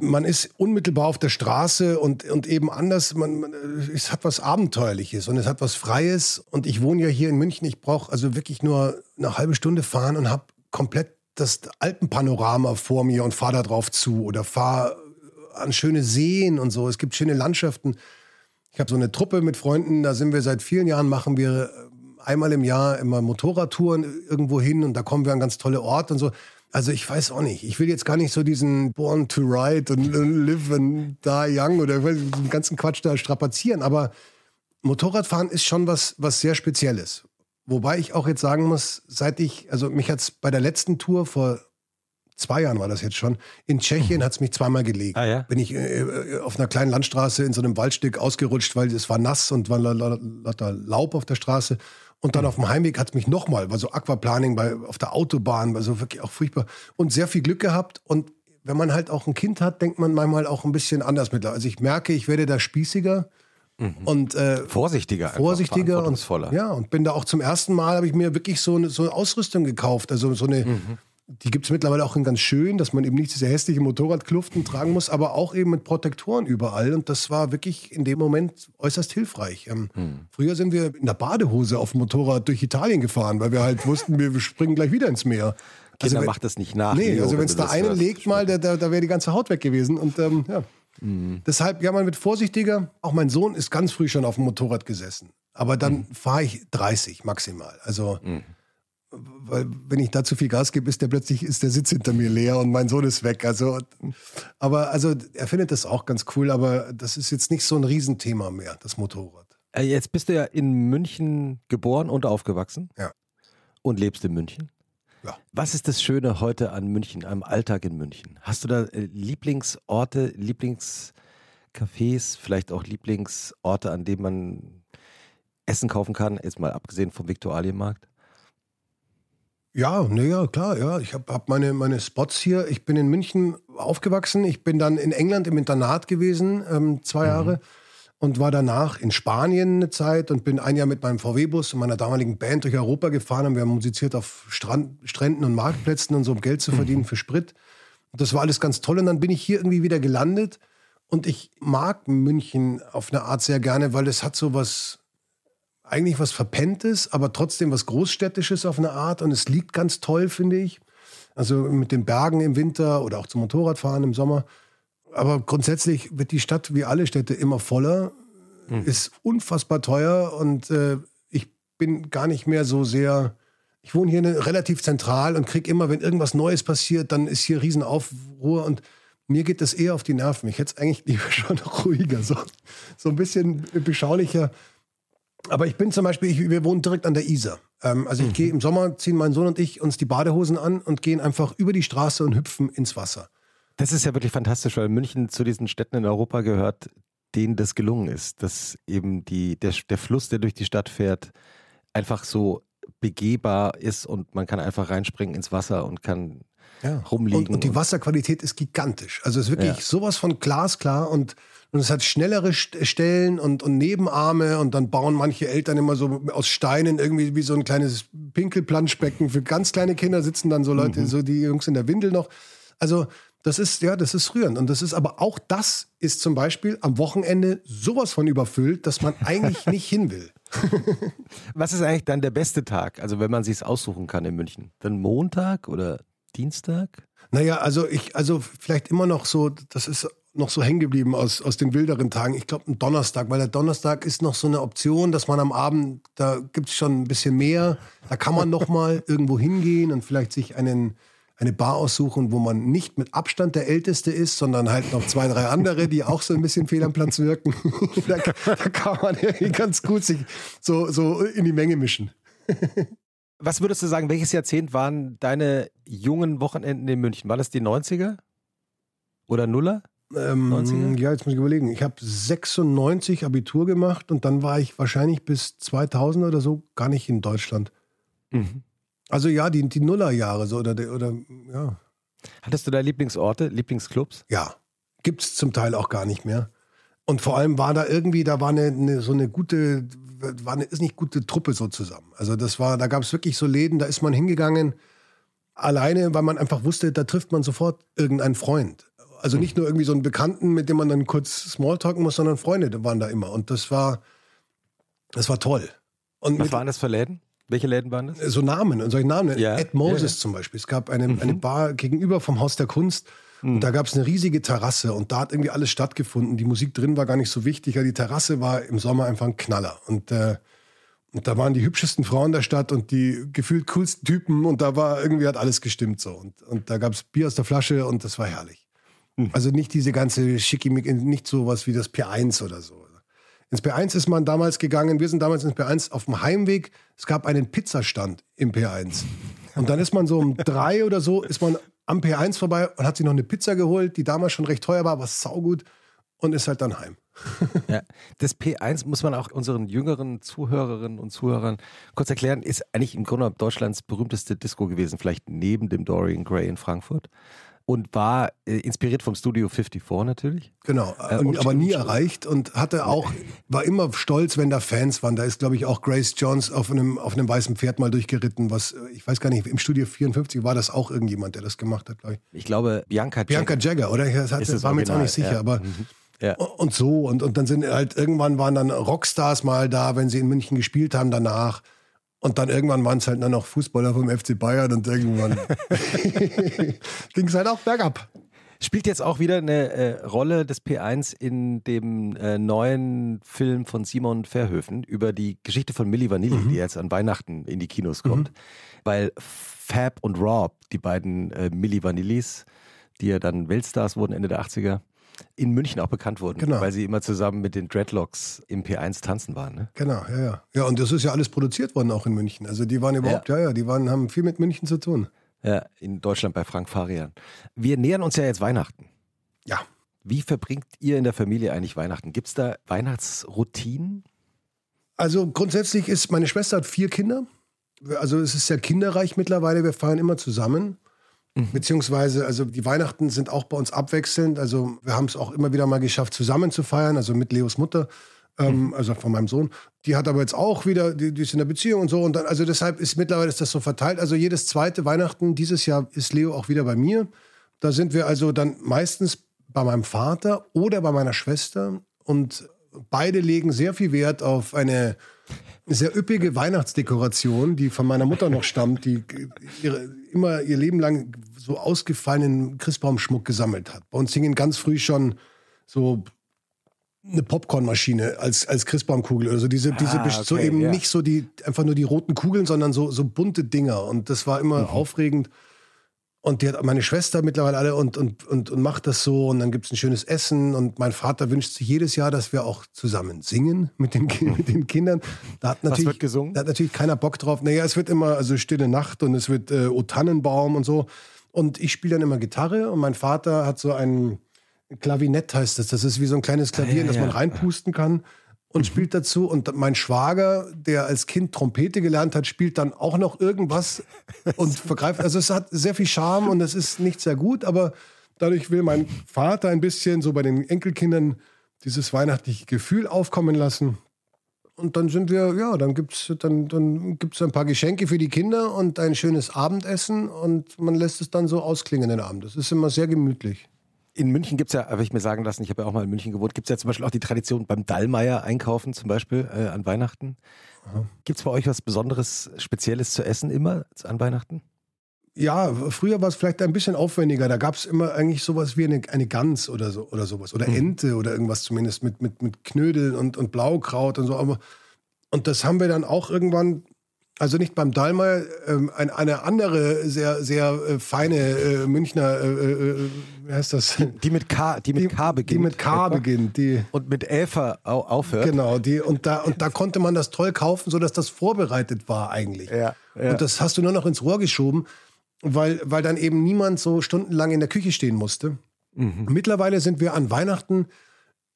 Man ist unmittelbar auf der Straße und, und eben anders, man, man, es hat was Abenteuerliches und es hat was Freies und ich wohne ja hier in München, ich brauche also wirklich nur eine halbe Stunde fahren und habe komplett das Alpenpanorama vor mir und fahre da drauf zu oder fahre an schöne Seen und so. Es gibt schöne Landschaften. Ich habe so eine Truppe mit Freunden, da sind wir seit vielen Jahren, machen wir äh, einmal im Jahr immer Motorradtouren irgendwo hin und da kommen wir an ganz tolle Orte und so. Also ich weiß auch nicht. Ich will jetzt gar nicht so diesen Born to Ride und Live and Die Young oder den ganzen Quatsch da strapazieren, aber Motorradfahren ist schon was, was sehr Spezielles. Wobei ich auch jetzt sagen muss, seit ich, also mich hat es bei der letzten Tour vor zwei Jahren war das jetzt schon. In Tschechien hat es mich zweimal gelegt. Ah, ja? Bin ich äh, äh, auf einer kleinen Landstraße in so einem Waldstück ausgerutscht, weil es war nass und war lauter Laub auf der Straße. Und dann auf dem Heimweg hat es mich nochmal, war so Aquaplaning bei, auf der Autobahn, war so wirklich auch furchtbar. Und sehr viel Glück gehabt. Und wenn man halt auch ein Kind hat, denkt man manchmal auch ein bisschen anders mit. Also ich merke, ich werde da spießiger. Und äh, Vorsichtiger. vorsichtiger und verantwortungsvoller. ja und bin da auch zum ersten Mal habe ich mir wirklich so eine, so eine Ausrüstung gekauft also so eine die gibt es mittlerweile auch in ganz schön dass man eben nicht diese hässliche Motorradkluften tragen muss aber auch eben mit Protektoren überall und das war wirklich in dem Moment äußerst hilfreich ähm, früher sind wir in der Badehose auf dem Motorrad durch Italien gefahren weil wir halt wussten wir springen gleich wieder ins Meer Kinder wenn- macht das nicht nach. Nee, Leo, also wenn es da einen hörst. legt mal, da, da, da wäre die ganze Haut weg gewesen. Und ähm, ja. Deshalb, ja, man wird vorsichtiger. Auch mein Sohn ist ganz früh schon auf dem Motorrad gesessen. Aber dann fahre ich 30 maximal. Also, weil wenn ich da zu viel Gas gebe, ist der plötzlich, ist der Sitz hinter mir leer und mein Sohn ist weg. Also, aber also er findet das auch ganz cool, aber das ist jetzt nicht so ein Riesenthema mehr, das Motorrad. Äh, Jetzt bist du ja in München geboren und aufgewachsen. Ja. Und lebst in München. Ja. Was ist das Schöne heute an München, am Alltag in München? Hast du da äh, Lieblingsorte, Lieblingscafés, vielleicht auch Lieblingsorte, an denen man Essen kaufen kann, jetzt mal abgesehen vom Viktualienmarkt? Ja, naja, klar, ja. Ich habe hab meine, meine Spots hier. Ich bin in München aufgewachsen. Ich bin dann in England im Internat gewesen, ähm, zwei Jahre. Und war danach in Spanien eine Zeit und bin ein Jahr mit meinem VW-Bus und meiner damaligen Band durch Europa gefahren. Und wir haben musiziert auf Strand, Stränden und Marktplätzen und so, um Geld zu verdienen für Sprit. Und das war alles ganz toll. Und dann bin ich hier irgendwie wieder gelandet. Und ich mag München auf eine Art sehr gerne, weil es hat so was, eigentlich was Verpenntes, aber trotzdem was Großstädtisches auf eine Art. Und es liegt ganz toll, finde ich. Also mit den Bergen im Winter oder auch zum Motorradfahren im Sommer. Aber grundsätzlich wird die Stadt wie alle Städte immer voller, ist unfassbar teuer und äh, ich bin gar nicht mehr so sehr. Ich wohne hier ne- relativ zentral und krieg immer, wenn irgendwas Neues passiert, dann ist hier Riesenaufruhr und mir geht das eher auf die Nerven. Ich hätte es eigentlich lieber schon ruhiger, so, so ein bisschen beschaulicher. Aber ich bin zum Beispiel, ich, wir wohnen direkt an der Isar. Ähm, also ich gehe im Sommer, ziehen mein Sohn und ich uns die Badehosen an und gehen einfach über die Straße und hüpfen ins Wasser. Das ist ja wirklich fantastisch, weil München zu diesen Städten in Europa gehört, denen das gelungen ist, dass eben die, der, der Fluss, der durch die Stadt fährt, einfach so begehbar ist und man kann einfach reinspringen ins Wasser und kann rumliegen. Und, und die Wasserqualität ist gigantisch. Also es ist wirklich Ja. sowas von glasklar und, und es hat schnellere St- Stellen und, und Nebenarme und dann bauen manche Eltern immer so aus Steinen irgendwie wie so ein kleines Pinkelplanschbecken. Für ganz kleine Kinder sitzen dann so Leute, so die Jungs in der Windel noch. Also das ist, ja, das ist rührend. Und das ist aber auch das ist zum Beispiel am Wochenende sowas von überfüllt, dass man eigentlich nicht hin will. Was ist eigentlich dann der beste Tag? Also wenn man sich aussuchen kann in München, dann Montag oder Dienstag? Naja, also ich, also vielleicht immer noch so, das ist noch so hängen geblieben aus, aus den wilderen Tagen. Ich glaube, ein Donnerstag, weil der Donnerstag ist noch so eine Option, dass man am Abend, da gibt es schon ein bisschen mehr. Da kann man noch mal irgendwo hingehen und vielleicht sich einen, eine Bar aussuchen, wo man nicht mit Abstand der Älteste ist, sondern halt noch zwei, drei andere, die auch so ein bisschen fehl am Platz wirken. da, da kann man irgendwie ganz gut sich so, so in die Menge mischen. Was würdest du sagen, welches Jahrzehnt waren deine jungen Wochenenden in München? War das die 90er? Oder Nuller? Ähm, 90er? ja, jetzt muss ich überlegen. Ich habe 96 Abitur gemacht und dann war ich wahrscheinlich bis 2000 oder so gar nicht in Deutschland. Mhm. Also ja, die, die Nullerjahre so oder, der- oder ja. Hattest du da Lieblingsorte, Lieblingsclubs? Ja, gibt es zum Teil auch gar nicht mehr. Und vor allem war da irgendwie, da war eine, eine so eine gute, war eine ist nicht gute Truppe so zusammen. Also das war, da gab es wirklich so Läden, da ist man hingegangen alleine, weil man einfach wusste, da trifft man sofort irgendeinen Freund. Also nicht nur irgendwie so einen Bekannten, mit dem man dann kurz Smalltalken muss, sondern Freunde waren da immer. Und das war, das war toll. Und Was waren das für Läden? Welche Läden waren das? so Namen und solche Namen. Ja. Ed Moses Ja, Mhm. ja. zum Beispiel. Es gab eine, eine Bar gegenüber vom Haus der Kunst. Mhm. Und da gab es eine riesige Terrasse und da hat irgendwie alles stattgefunden. Die Musik drin war gar nicht so wichtig, aber die Terrasse war im Sommer einfach ein Knaller. Und, äh, und da waren die hübschesten Frauen der Stadt und die gefühlt coolsten Typen und da war irgendwie hat alles gestimmt so. Und, und da gab es Bier aus der Flasche und das war herrlich. Mhm. Also nicht diese ganze Schickimicki, nicht sowas wie das P1 oder so. Ins P1 ist man damals gegangen, wir sind damals ins P1 auf dem Heimweg. Es gab einen Pizzastand im P1. Und dann ist man so um drei oder so, ist man am P1 vorbei und hat sich noch eine Pizza geholt, die damals schon recht teuer war, war saugut und ist halt dann heim. Ja, das P1 muss man auch unseren jüngeren Zuhörerinnen und Zuhörern kurz erklären, ist eigentlich im Grunde Deutschlands berühmteste Disco gewesen, vielleicht neben dem Dorian Gray in Frankfurt. Und war äh, inspiriert vom Studio 54 natürlich. Genau, Äh, und, aber nie erreicht und hatte auch, war immer stolz, wenn da Fans waren. Da ist, glaube ich, auch Grace Jones auf einem, auf einem weißen Pferd mal durchgeritten, was, äh, ich weiß gar nicht, im Studio 54 war das auch irgendjemand, der das gemacht hat, glaube ich. Ich glaube, Bianca, Bianca Jagger. Jagger, oder? Das hat, das war mir jetzt auch nicht sicher, ja. aber Mhm. Ja. und so und, und dann sind halt irgendwann waren dann Rockstars mal da, wenn sie in München gespielt haben danach. Und dann irgendwann waren es halt nur noch Fußballer vom FC Bayern und irgendwann ging es halt auch bergab. Spielt jetzt auch wieder eine äh, Rolle des P1 in dem äh, neuen Film von Simon Verhöfen über die Geschichte von Milli Vanilli, Mhm. die jetzt an Weihnachten in die Kinos kommt. Weil Fab und Rob, die beiden äh, Milli Vanillis, die ja dann Weltstars wurden Ende der 80er, in München auch bekannt wurden, Genau. weil sie immer zusammen mit den Dreadlocks im P1 tanzen waren. Ne? Genau, ja, ja. Ja, und das ist ja alles produziert worden auch in München. Also die waren überhaupt, ja, ja, die waren, haben viel mit München zu tun. Ja, in Deutschland bei Frank Farian. Wir nähern uns ja jetzt Weihnachten. Ja. Wie verbringt ihr in der Familie eigentlich Weihnachten? Gibt es da Weihnachtsroutinen? Also grundsätzlich ist, meine Schwester hat vier Kinder. Also es ist sehr kinderreich mittlerweile. Wir feiern immer zusammen. Beziehungsweise, also die Weihnachten sind auch bei uns abwechselnd. Also wir haben es auch immer wieder mal geschafft, zusammen zu feiern, also mit Leos Mutter, ähm, also von meinem Sohn. Die hat aber jetzt auch wieder, die, die ist in der Beziehung und so. Und dann, also deshalb ist mittlerweile ist das so verteilt. Also jedes zweite Weihnachten, dieses Jahr ist Leo auch wieder bei mir. Da sind wir also dann meistens bei meinem Vater oder bei meiner Schwester. Und beide legen sehr viel Wert auf eine sehr üppige Weihnachtsdekoration, die von meiner Mutter noch stammt, die ihre, immer ihr Leben lang so ausgefallenen Christbaumschmuck gesammelt hat. Bei uns hingen ganz früh schon so eine Popcornmaschine als, als Christbaumkugel oder so. Diese, diese Ah, so okay, eben ja. nicht so die, einfach nur die roten Kugeln, sondern so, so bunte Dinger. Und das war immer aufregend. Und die hat meine Schwester mittlerweile alle und, und, und, und macht das so. Und dann gibt es ein schönes Essen. Und mein Vater wünscht sich jedes Jahr, dass wir auch zusammen singen mit den, mit den Kindern. Da hat natürlich, wird gesungen? Da hat natürlich keiner Bock drauf. Naja, es wird immer also Stille Nacht und es wird äh, O Tannenbaum und so. Und ich spiele dann immer Gitarre und mein Vater hat so ein Klavinett, heißt das. Das ist wie so ein kleines Klavier, ja, in das ja. man reinpusten kann und spielt dazu. Und mein Schwager, der als Kind Trompete gelernt hat, spielt dann auch noch irgendwas und vergreift. Also es hat sehr viel Charme und es ist nicht sehr gut, aber dadurch will mein Vater ein bisschen so bei den Enkelkindern dieses weihnachtliche Gefühl aufkommen lassen. Und dann sind wir, ja, dann gibt's dann, dann gibt's ein paar Geschenke für die Kinder und ein schönes Abendessen und man lässt es dann so ausklingen den Abend. Das ist immer sehr gemütlich. In München gibt es ja, habe ich mir sagen lassen, ich habe ja auch mal in München gewohnt, gibt es ja zum Beispiel auch die Tradition beim Dallmayr einkaufen, zum Beispiel äh, an Weihnachten. Gibt es bei euch was Besonderes, Spezielles zu essen immer an Weihnachten? Ja, früher war es vielleicht ein bisschen aufwendiger. Da gab es immer eigentlich sowas wie eine, eine Gans oder so oder sowas. Oder Ente oder irgendwas zumindest mit, mit, mit Knödeln und, und Blaukraut und so. Aber, und das haben wir dann auch irgendwann, also nicht beim Dalmar, ähm, ein, eine andere sehr, sehr äh, feine äh, Münchner, äh, äh, wie heißt das? Die mit K, die mit K beginnt. Die mit K etwa? beginnt. Die, Und mit Elfer au aufhört. Genau, die, und, da, und da konnte man das toll kaufen, sodass das vorbereitet war eigentlich. Ja, ja. Und das hast du nur noch ins Rohr geschoben, weil, weil dann eben niemand so stundenlang in der Küche stehen musste. Mhm. Mittlerweile sind wir an Weihnachten,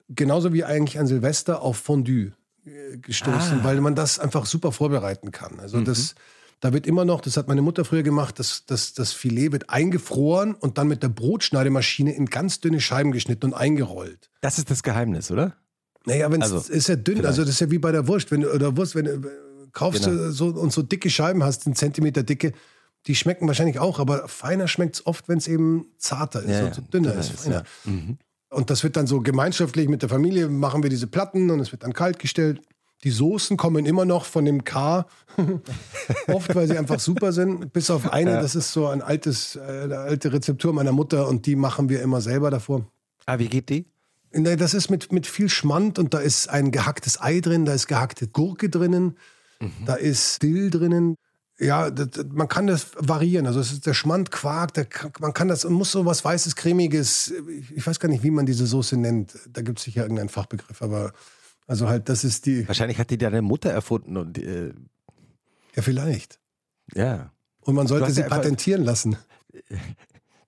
genauso wie eigentlich an Silvester, auf Fondue äh, gestoßen, Ah. weil man das einfach super vorbereiten kann. Also Mhm. das, da wird immer noch, das hat meine Mutter früher gemacht, das, das, das Filet wird eingefroren und dann mit der Brotschneidemaschine in ganz dünne Scheiben geschnitten und eingerollt. Das ist das Geheimnis, oder? Naja, wenn es Also, ist ja dünn, vielleicht. also das ist ja wie bei der Wurst, wenn du, oder Wurst, wenn du äh, kaufst Genau. du so und so dicke Scheiben hast, einen Zentimeter dicke, die schmecken wahrscheinlich auch, aber feiner schmeckt es oft, wenn es eben zarter ist Ja, ja, so dünner, dünner ist. ist, feiner. ja. Mhm. Und das wird dann so gemeinschaftlich mit der Familie, machen wir diese Platten und es wird dann kalt gestellt. Die Soßen kommen immer noch von dem K, oft, weil sie einfach super sind. Bis auf eine, das ist so ein altes, äh, eine alte Rezeptur meiner Mutter und die machen wir immer selber davor. Ah, wie geht die? Nee, Das ist mit, mit viel Schmand und da ist ein gehacktes Ei drin, da ist gehackte Gurke drinnen, da ist Dill drinnen. Ja, das, man kann das variieren. Also es ist der Schmand, Quark, der, man kann das, muss so was Weißes, Cremiges, ich, weiß gar nicht, wie man diese Soße nennt. Da gibt es sicher irgendeinen Fachbegriff, aber also halt, das ist die, Wahrscheinlich hat die deine Mutter erfunden und äh, ja vielleicht. ja. Und man sollte sie ja patentieren lassen.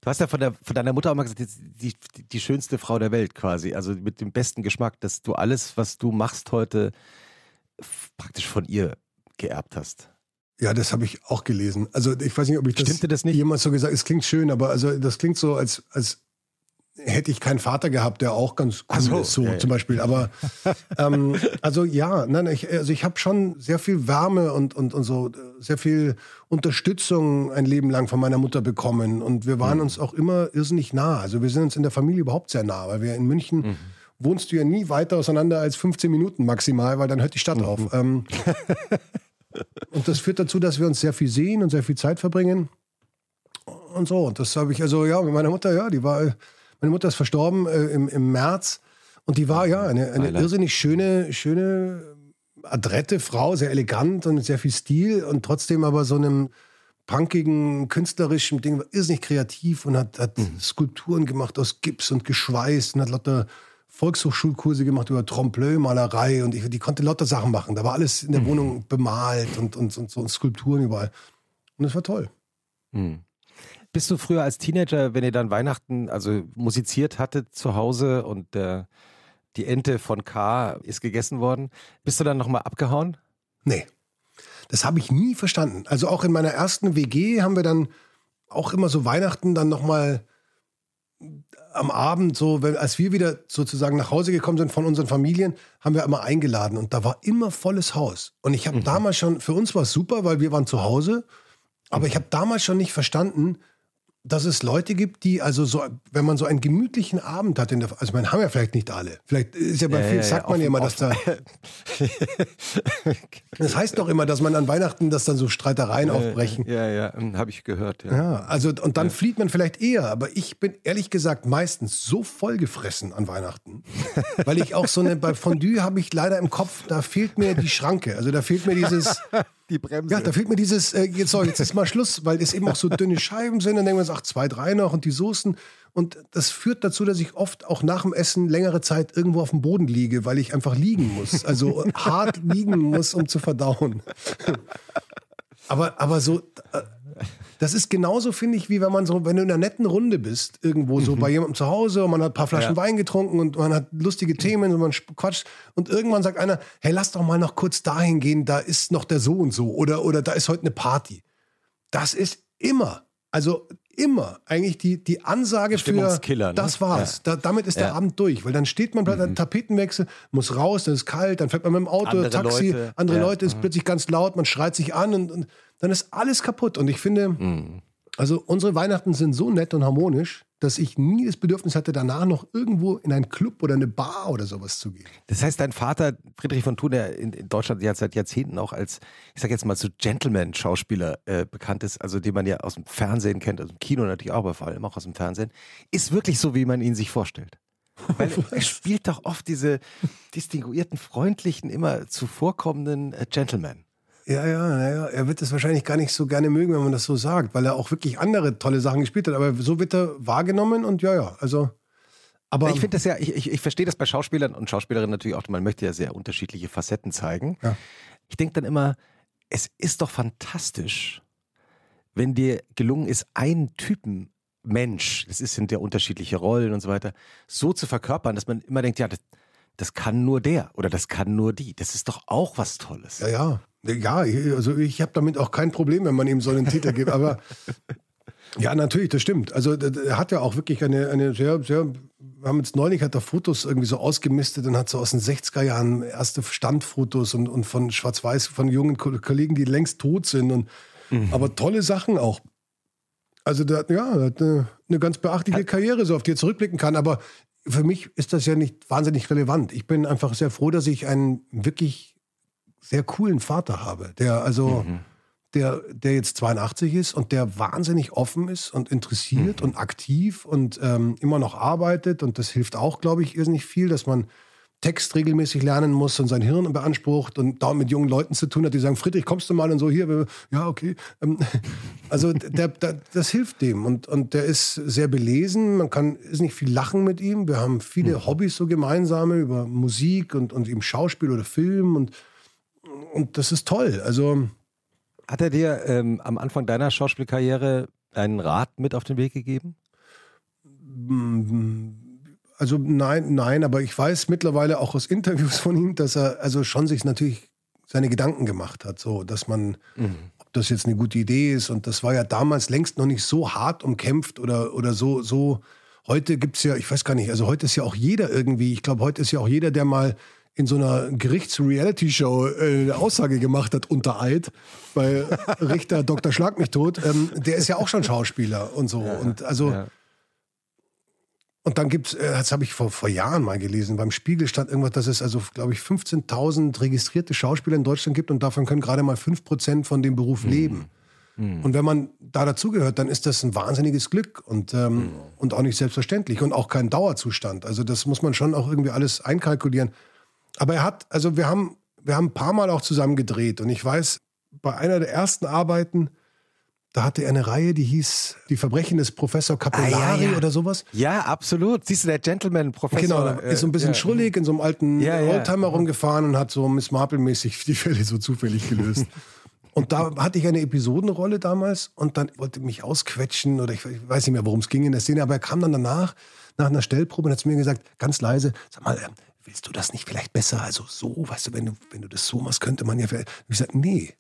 Du hast ja von, der, von deiner Mutter auch mal gesagt, die, die, die schönste Frau der Welt quasi. Also mit dem besten Geschmack, dass du alles, was du machst heute, praktisch von ihr geerbt hast. Ja, das habe ich auch gelesen. Also ich weiß nicht, ob ich das, Stimmte das nicht? jemals so gesagt. Es klingt schön, aber also das klingt so, als, als hätte ich keinen Vater gehabt, der auch ganz cool so, ist, so ja. zum Beispiel. Aber ähm, also ja, nein, ich, also ich habe schon sehr viel Wärme und, und, und so sehr viel Unterstützung ein Leben lang von meiner Mutter bekommen. Und wir Mhm. waren uns auch immer irrsinnig nah. Also wir sind uns in der Familie überhaupt sehr nah, weil wir in München Mhm. wohnst du ja nie weiter auseinander als 15 Minuten maximal, weil dann hört die Stadt Mhm. auf. Ähm, und das führt dazu, dass wir uns sehr viel sehen und sehr viel Zeit verbringen. Und so. Und das habe ich, also ja, mit meiner Mutter, ja, die war, meine Mutter ist verstorben äh, im, im März. Und die war ja eine, eine irrsinnig schöne, schöne, adrette Frau, sehr elegant und sehr viel Stil und trotzdem aber so einem punkigen, künstlerischen Ding, war irrsinnig kreativ und hat, hat Skulpturen gemacht aus Gips und geschweißt und hat lauter Volkshochschulkurse gemacht über Trompe-l'œil-Malerei und ich, die konnte lauter Sachen machen. Da war alles in der Wohnung bemalt und, und, und so und Skulpturen überall. Und das war toll. Hm. Bist du früher als Teenager, wenn ihr dann Weihnachten, also musiziert hattet zu Hause und der, die Ente von K ist gegessen worden, bist du dann nochmal abgehauen? Nee. Das habe ich nie verstanden. Also auch in meiner ersten WG haben wir dann auch immer so Weihnachten dann nochmal am Abend, so, wenn, als wir wieder sozusagen nach Hause gekommen sind von unseren Familien, haben wir immer eingeladen und da war immer volles Haus. Und ich habe damals schon, für uns war es super, weil wir waren zu Hause, aber ich habe damals schon nicht verstanden, dass es Leute gibt, die also so, wenn man so einen gemütlichen Abend hat, in der, also man haben ja vielleicht nicht alle. Vielleicht ist ja bei Ja, vielen, ja, ja, sagt man ja immer, dass da, das heißt doch immer, dass man an Weihnachten, dass dann so Streitereien aufbrechen. Ja, ja, habe ich gehört. Ja. Ja, also und dann flieht man vielleicht eher, aber ich bin ehrlich gesagt meistens so vollgefressen an Weihnachten, weil ich auch so eine bei Fondue habe ich leider im Kopf, da fehlt mir die Schranke, also da fehlt mir dieses Die Bremse. ja, da fehlt mir dieses äh, jetzt so, jetzt ist mal Schluss, weil es eben auch so dünne Scheiben sind, dann denken wir uns ach zwei, drei noch und die Soßen und das führt dazu, dass ich oft auch nach dem Essen längere Zeit irgendwo auf dem Boden liege, weil ich einfach liegen muss, also hart liegen muss, um zu verdauen. Aber, aber so, äh, das ist genauso, finde ich, wie wenn man so, wenn du in einer netten Runde bist, irgendwo so bei jemandem zu Hause und man hat ein paar Flaschen Ja. Wein getrunken und man hat lustige Themen und man quatscht und irgendwann sagt einer, hey, lass doch mal noch kurz dahin gehen, da ist noch der so und so oder, oder da ist heute eine Party. Das ist immer, also immer eigentlich die, die Ansage für, ne? das war's. Da, damit ist der Ja. Mhm. Abend durch, weil dann steht man plötzlich, Tapetenwechsel, muss raus, dann ist kalt, dann fährt man mit dem Auto, Andere Taxi, Leute, andere ja. Mhm. Leute, ist plötzlich ganz laut, man schreit sich an und, und dann ist alles kaputt. Und ich finde, Mhm. also unsere Weihnachten sind so nett und harmonisch, dass ich nie das Bedürfnis hatte, danach noch irgendwo in einen Club oder eine Bar oder sowas zu gehen. Das heißt, dein Vater, Friedrich von Thun, der in, Deutschland ja seit Jahrzehnten auch als, ich sag jetzt mal, so Gentleman-Schauspieler äh, bekannt ist, also den man ja aus dem Fernsehen kennt, aus dem Kino natürlich auch, aber vor allem auch aus dem Fernsehen, ist wirklich so, wie man ihn sich vorstellt. Weil er spielt doch oft diese distinguierten, freundlichen, immer zuvorkommenden äh, Gentlemen. Ja, ja, naja, er wird es wahrscheinlich gar nicht so gerne mögen, wenn man das so sagt, weil er auch wirklich andere tolle Sachen gespielt hat. Aber so wird er wahrgenommen und ja, ja, also. Aber ich finde das ja, ich, ich, ich verstehe das bei Schauspielern und Schauspielerinnen natürlich auch, man möchte ja sehr unterschiedliche Facetten zeigen. Ja. Ich denke dann immer, es ist doch fantastisch, wenn dir gelungen ist, einen Typen Mensch, das ist, sind ja unterschiedliche Rollen und so weiter, so zu verkörpern, dass man immer denkt, ja, das, das kann nur der oder das kann nur die. Das ist doch auch was Tolles. Ja, ja. Ja, also ich habe damit auch kein Problem, wenn man ihm so einen Titel gibt. Aber ja, natürlich, das stimmt. Also er hat ja auch wirklich eine, eine sehr, sehr wir haben jetzt neulich hat er Fotos irgendwie so ausgemistet und hat so aus den 60er Jahren erste Standfotos und, und von Schwarz-Weiß, von jungen Ko- Kollegen, die längst tot sind. Und, Aber tolle Sachen auch. Also der hat, ja, der hat eine, eine ganz beachtliche Karriere, so auf die er zurückblicken kann. Aber für mich ist das ja nicht wahnsinnig relevant. Ich bin einfach sehr froh, dass ich einen wirklich sehr coolen Vater habe, der also der, der jetzt 82 ist und der wahnsinnig offen ist und interessiert und aktiv und ähm, immer noch arbeitet. Und das hilft auch, glaube ich, irrsinnig viel, dass man Text regelmäßig lernen muss und sein Hirn beansprucht und da mit jungen Leuten zu tun hat, die sagen, Friedrich, kommst du mal und so hier, ja, okay. Ähm, Also der, der, das hilft dem und, und der ist sehr belesen, man kann ist nicht viel lachen mit ihm. Wir haben viele Hobbys so gemeinsame über Musik und, und eben Schauspiel oder Film und, und das ist toll. Also Hat er dir ähm, am Anfang deiner Schauspielkarriere einen Rat mit auf den Weg gegeben? Also nein, nein, aber ich weiß mittlerweile auch aus Interviews von ihm, dass er also schon sich natürlich seine Gedanken gemacht hat, so dass man, ob das jetzt eine gute Idee ist. Und das war ja damals längst noch nicht so hart umkämpft oder, oder so, so. Heute gibt's ja, ich weiß gar nicht, also heute ist ja auch jeder irgendwie, ich glaube, heute ist ja auch jeder, der mal in so einer Gerichts-Reality-Show äh, eine Aussage gemacht hat unter Eid bei Richter Dr. Schlag mich tot, ähm, der ist ja auch schon Schauspieler und so. und also Ja. und dann gibt's, äh, das habe ich vor, vor Jahren mal gelesen, beim Spiegel stand irgendwas, dass es also, glaube ich, 15.000 registrierte Schauspieler in Deutschland gibt und davon können gerade mal 5% von dem Beruf leben. Und wenn man da dazugehört, dann ist das ein wahnsinniges Glück und, ähm, und auch nicht selbstverständlich und auch kein Dauerzustand. Also das muss man schon auch irgendwie alles einkalkulieren. Aber er hat, also wir haben, wir haben ein paar Mal auch zusammen gedreht und ich weiß, bei einer der ersten Arbeiten, da hatte er eine Reihe, die hieß Die Verbrechen des Professor Capellari Ah, ja, ja. oder sowas. Ja, absolut. Siehst du, der Gentleman-Professor. Genau, da ist so ein bisschen äh, schrullig in so einem alten Ja, ja. Oldtimer rumgefahren und hat so Miss Marple-mäßig die Fälle so zufällig gelöst. und da hatte ich eine Episodenrolle damals und dann wollte mich ausquetschen oder ich weiß nicht mehr, worum es ging in der Szene, aber er kam dann danach, nach einer Stellprobe und hat zu mir gesagt, ganz leise, sag mal, ähm, willst du das nicht vielleicht besser? Also so, weißt du, wenn du, wenn du das so machst, könnte man ja vielleicht. Und ich sagte, nee.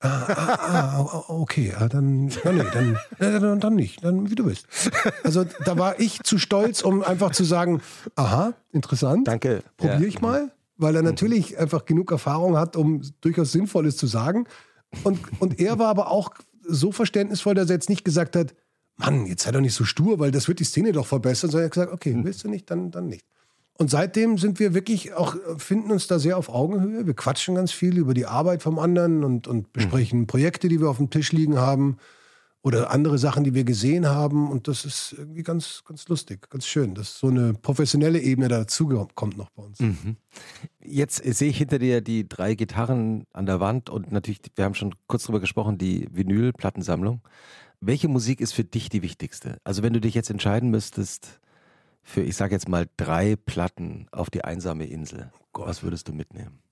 Ah, ah, ah, ah, okay, ja, dann, na, nee, dann, dann, dann nicht, dann wie du willst. Also da war ich zu stolz, um einfach zu sagen, aha, interessant, Danke. probiere Ja. ich mal, weil er natürlich einfach genug Erfahrung hat, um durchaus Sinnvolles zu sagen. Und, und er war aber auch so verständnisvoll, dass er jetzt nicht gesagt hat, Mann, jetzt sei doch nicht so stur, weil das wird die Szene doch verbessern, sondern er hat gesagt, okay, willst du nicht, dann, dann nicht. Und seitdem sind wir wirklich auch, äh, finden uns da sehr auf Augenhöhe. Wir quatschen ganz viel über die Arbeit vom anderen und, und besprechen Projekte, die wir auf dem Tisch liegen haben oder andere Sachen, die wir gesehen haben. Und das ist irgendwie ganz, ganz lustig, ganz schön, dass so eine professionelle Ebene dazu kommt noch bei uns. Jetzt sehe ich hinter dir die drei Gitarren an der Wand und natürlich, wir haben schon kurz drüber gesprochen, die Vinyl-Plattensammlung. Welche Musik ist für dich die wichtigste? Also wenn du dich jetzt entscheiden müsstest für, ich sage jetzt mal, drei Platten auf die einsame Insel, was würdest du mitnehmen?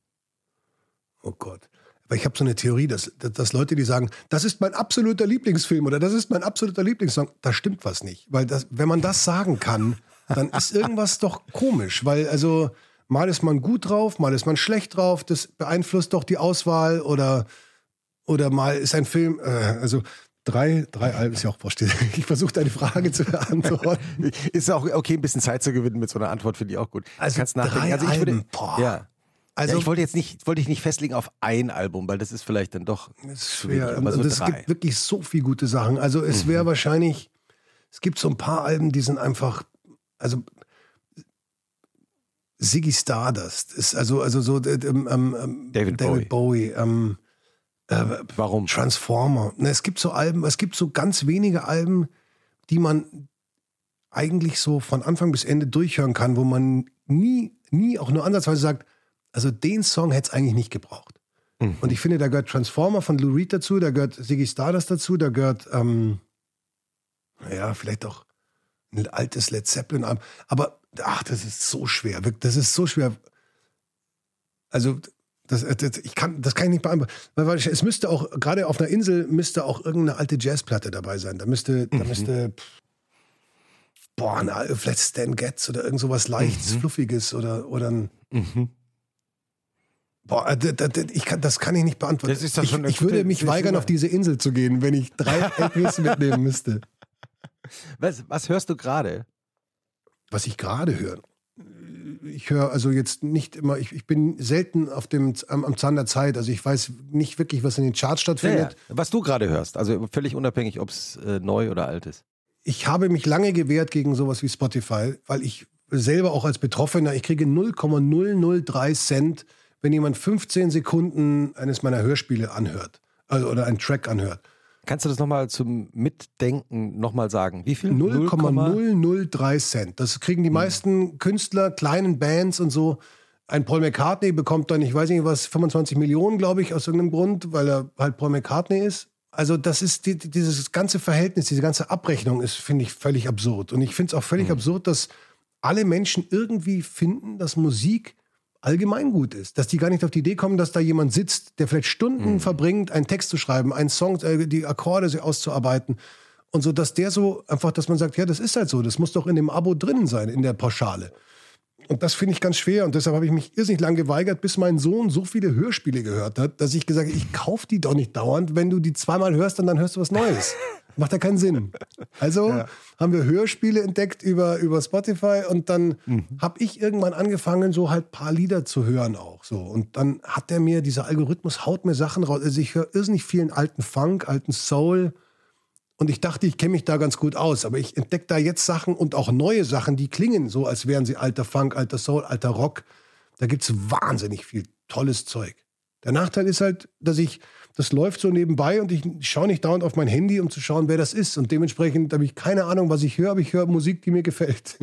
Oh Gott. Aber ich habe so eine Theorie, dass, dass Leute, die sagen, das ist mein absoluter Lieblingsfilm oder das ist mein absoluter Lieblingssong, da stimmt was nicht. Weil das, wenn man das sagen kann, dann ist irgendwas doch komisch. Weil also mal ist man gut drauf, mal ist man schlecht drauf. Das beeinflusst doch die Auswahl oder, oder mal ist ein Film, äh, also drei, drei Alben ist ja auch wurscht. Ich versuche deine Frage zu beantworten. Ist auch okay, ein bisschen Zeit zu gewinnen mit so einer Antwort, finde ich auch gut. Also Kannst nachdenken. also ich würde, Alben, boah. ja. Also ja, ich wollte jetzt nicht, wollte ich nicht festlegen auf ein Album, weil das ist vielleicht dann doch schwer. aber so und es drei. Mhm. gibt wirklich so viele gute Sachen. Also es wäre wahrscheinlich, es gibt so ein paar Alben, die sind einfach, also Ziggy Stardust ist also also so äh, ähm, ähm, David David Bowie, ähm, äh, Warum? Transformer. Ne, es gibt so Alben, es gibt so ganz wenige Alben, die man eigentlich so von Anfang bis Ende durchhören kann, wo man nie, nie auch nur ansatzweise sagt, also den Song hätte es eigentlich nicht gebraucht. Und ich finde, da gehört Transformer von Lou Reed dazu, da gehört Ziggy Stardust dazu, da gehört, ähm, naja, vielleicht auch ein altes Led Zeppelin. Album. Aber, ach, das ist so schwer. Das ist so schwer. Also, das, das, ich kann, das kann ich nicht beantworten. Weil, es müsste auch, gerade auf einer Insel, müsste auch irgendeine alte Jazzplatte dabei sein. Da müsste, da müsste, pff, boah, eine, vielleicht Stan Getz oder irgend sowas leichtes, fluffiges oder, oder ein, Boah, äh, d- d- d- ich kann, das kann ich nicht beantworten. Das ist doch ich, schon ich würde mich weigern, auf diese Insel zu gehen, wenn ich drei LPs mitnehmen müsste. Was, was hörst du gerade? was ich gerade höre. Ich höre also jetzt nicht immer, ich, ich bin selten auf dem, am, am Zahn der Zeit. Also ich weiß nicht wirklich, was in den Charts stattfindet. Ja, ja. Was du gerade hörst, also völlig unabhängig, ob es äh, neu oder alt ist. Ich habe mich lange gewehrt gegen sowas wie Spotify, weil ich selber auch als Betroffener, ich kriege 0,003 Cent, wenn jemand 15 Sekunden eines meiner Hörspiele anhört also, oder einen Track anhört. Kannst du das nochmal zum Mitdenken nochmal sagen? Wie viel? 0,003 Cent. Das kriegen die hm. meisten Künstler, kleinen Bands und so. Ein Paul McCartney bekommt dann, ich weiß nicht was, 25 Millionen, glaube ich, aus irgendeinem Grund, weil er halt Paul McCartney ist. Also das ist die, dieses ganze Verhältnis, diese ganze Abrechnung ist, finde ich, völlig absurd. Und ich finde es auch völlig mhm. absurd, dass alle Menschen irgendwie finden, dass Musik allgemeingut ist. Dass die gar nicht auf die Idee kommen, dass da jemand sitzt, der vielleicht Stunden mhm. verbringt, einen Text zu schreiben, einen Song, äh, die Akkorde auszuarbeiten. Und so, dass der so einfach, dass man sagt, ja, das ist halt so, das muss doch in dem Abo drin sein, in der Pauschale. Und das finde ich ganz schwer und deshalb habe ich mich irrsinnig lang geweigert, bis mein Sohn so viele Hörspiele gehört hat, dass ich gesagt habe, ich kaufe die doch nicht dauernd. Wenn du die zweimal hörst, dann, dann hörst du was Neues. Macht ja keinen Sinn. Also ja. haben wir Hörspiele entdeckt über, über Spotify und dann mhm. habe ich irgendwann angefangen, so halt paar Lieder zu hören auch. So. Und dann hat der mir, dieser Algorithmus haut mir Sachen raus. Also ich höre irrsinnig vielen alten Funk, alten Soul. Und ich dachte, ich kenne mich da ganz gut aus. Aber ich entdecke da jetzt Sachen und auch neue Sachen, die klingen so, als wären sie alter Funk, alter Soul, alter Rock. Da gibt es wahnsinnig viel tolles Zeug. Der Nachteil ist halt, dass ich das läuft so nebenbei und ich schaue nicht dauernd auf mein Handy, um zu schauen, wer das ist. Und dementsprechend habe ich keine Ahnung, was ich höre, aber ich höre Musik, die mir gefällt.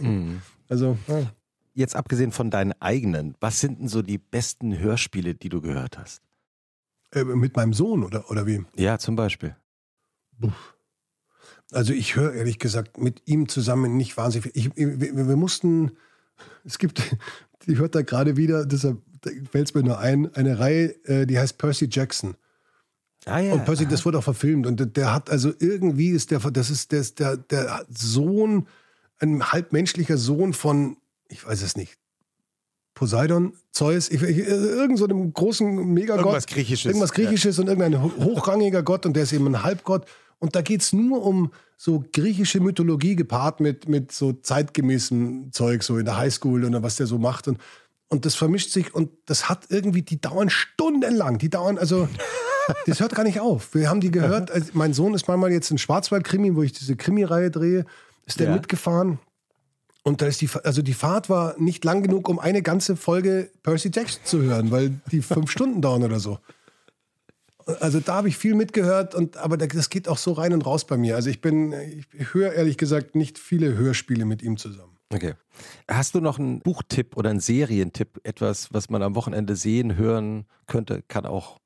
Mhm. Also. Ja. Jetzt abgesehen von deinen eigenen, was sind denn so die besten Hörspiele, die du gehört hast? Äh, mit meinem Sohn oder, oder wie? Ja, zum Beispiel. Also ich höre ehrlich gesagt mit ihm zusammen nicht wahnsinnig viel. Ich, wir, wir mussten, es gibt, die hört da gerade wieder, deshalb fällt es mir nur ein, eine Reihe, äh, die heißt Percy Jackson. Ah, ja. Und Percy, aha. das wurde auch verfilmt. Und der, hat also irgendwie ist der, das ist der, der, der Sohn, ein halbmenschlicher Sohn von, ich weiß es nicht, Poseidon, Zeus, ich, ich, irgend so einem großen Megagott. Irgendwas Griechisches. Irgendwas Griechisches ja. und irgendein hochrangiger Gott und der ist eben ein Halbgott. Und da geht es nur um so griechische Mythologie gepaart mit, mit so zeitgemäßem Zeug, so in der Highschool oder was der so macht. Und und das vermischt sich und das hat irgendwie, die dauern stundenlang. Die dauern, also, das hört gar nicht auf. Wir haben die gehört. Also mein Sohn ist manchmal jetzt in Schwarzwald-Krimi, wo ich diese Krimi-Reihe drehe, ist der ja. mitgefahren. Und da ist die, also die Fahrt war nicht lang genug, um eine ganze Folge Percy Jackson zu hören, weil die fünf Stunden dauern oder so. Also da habe ich viel mitgehört, und, aber das geht auch so rein und raus bei mir. Also ich bin, ich höre ehrlich gesagt nicht viele Hörspiele mit ihm zusammen. Okay. Hast du noch einen Buchtipp oder einen Serientipp? Etwas, was man am Wochenende sehen, hören könnte? Kann auch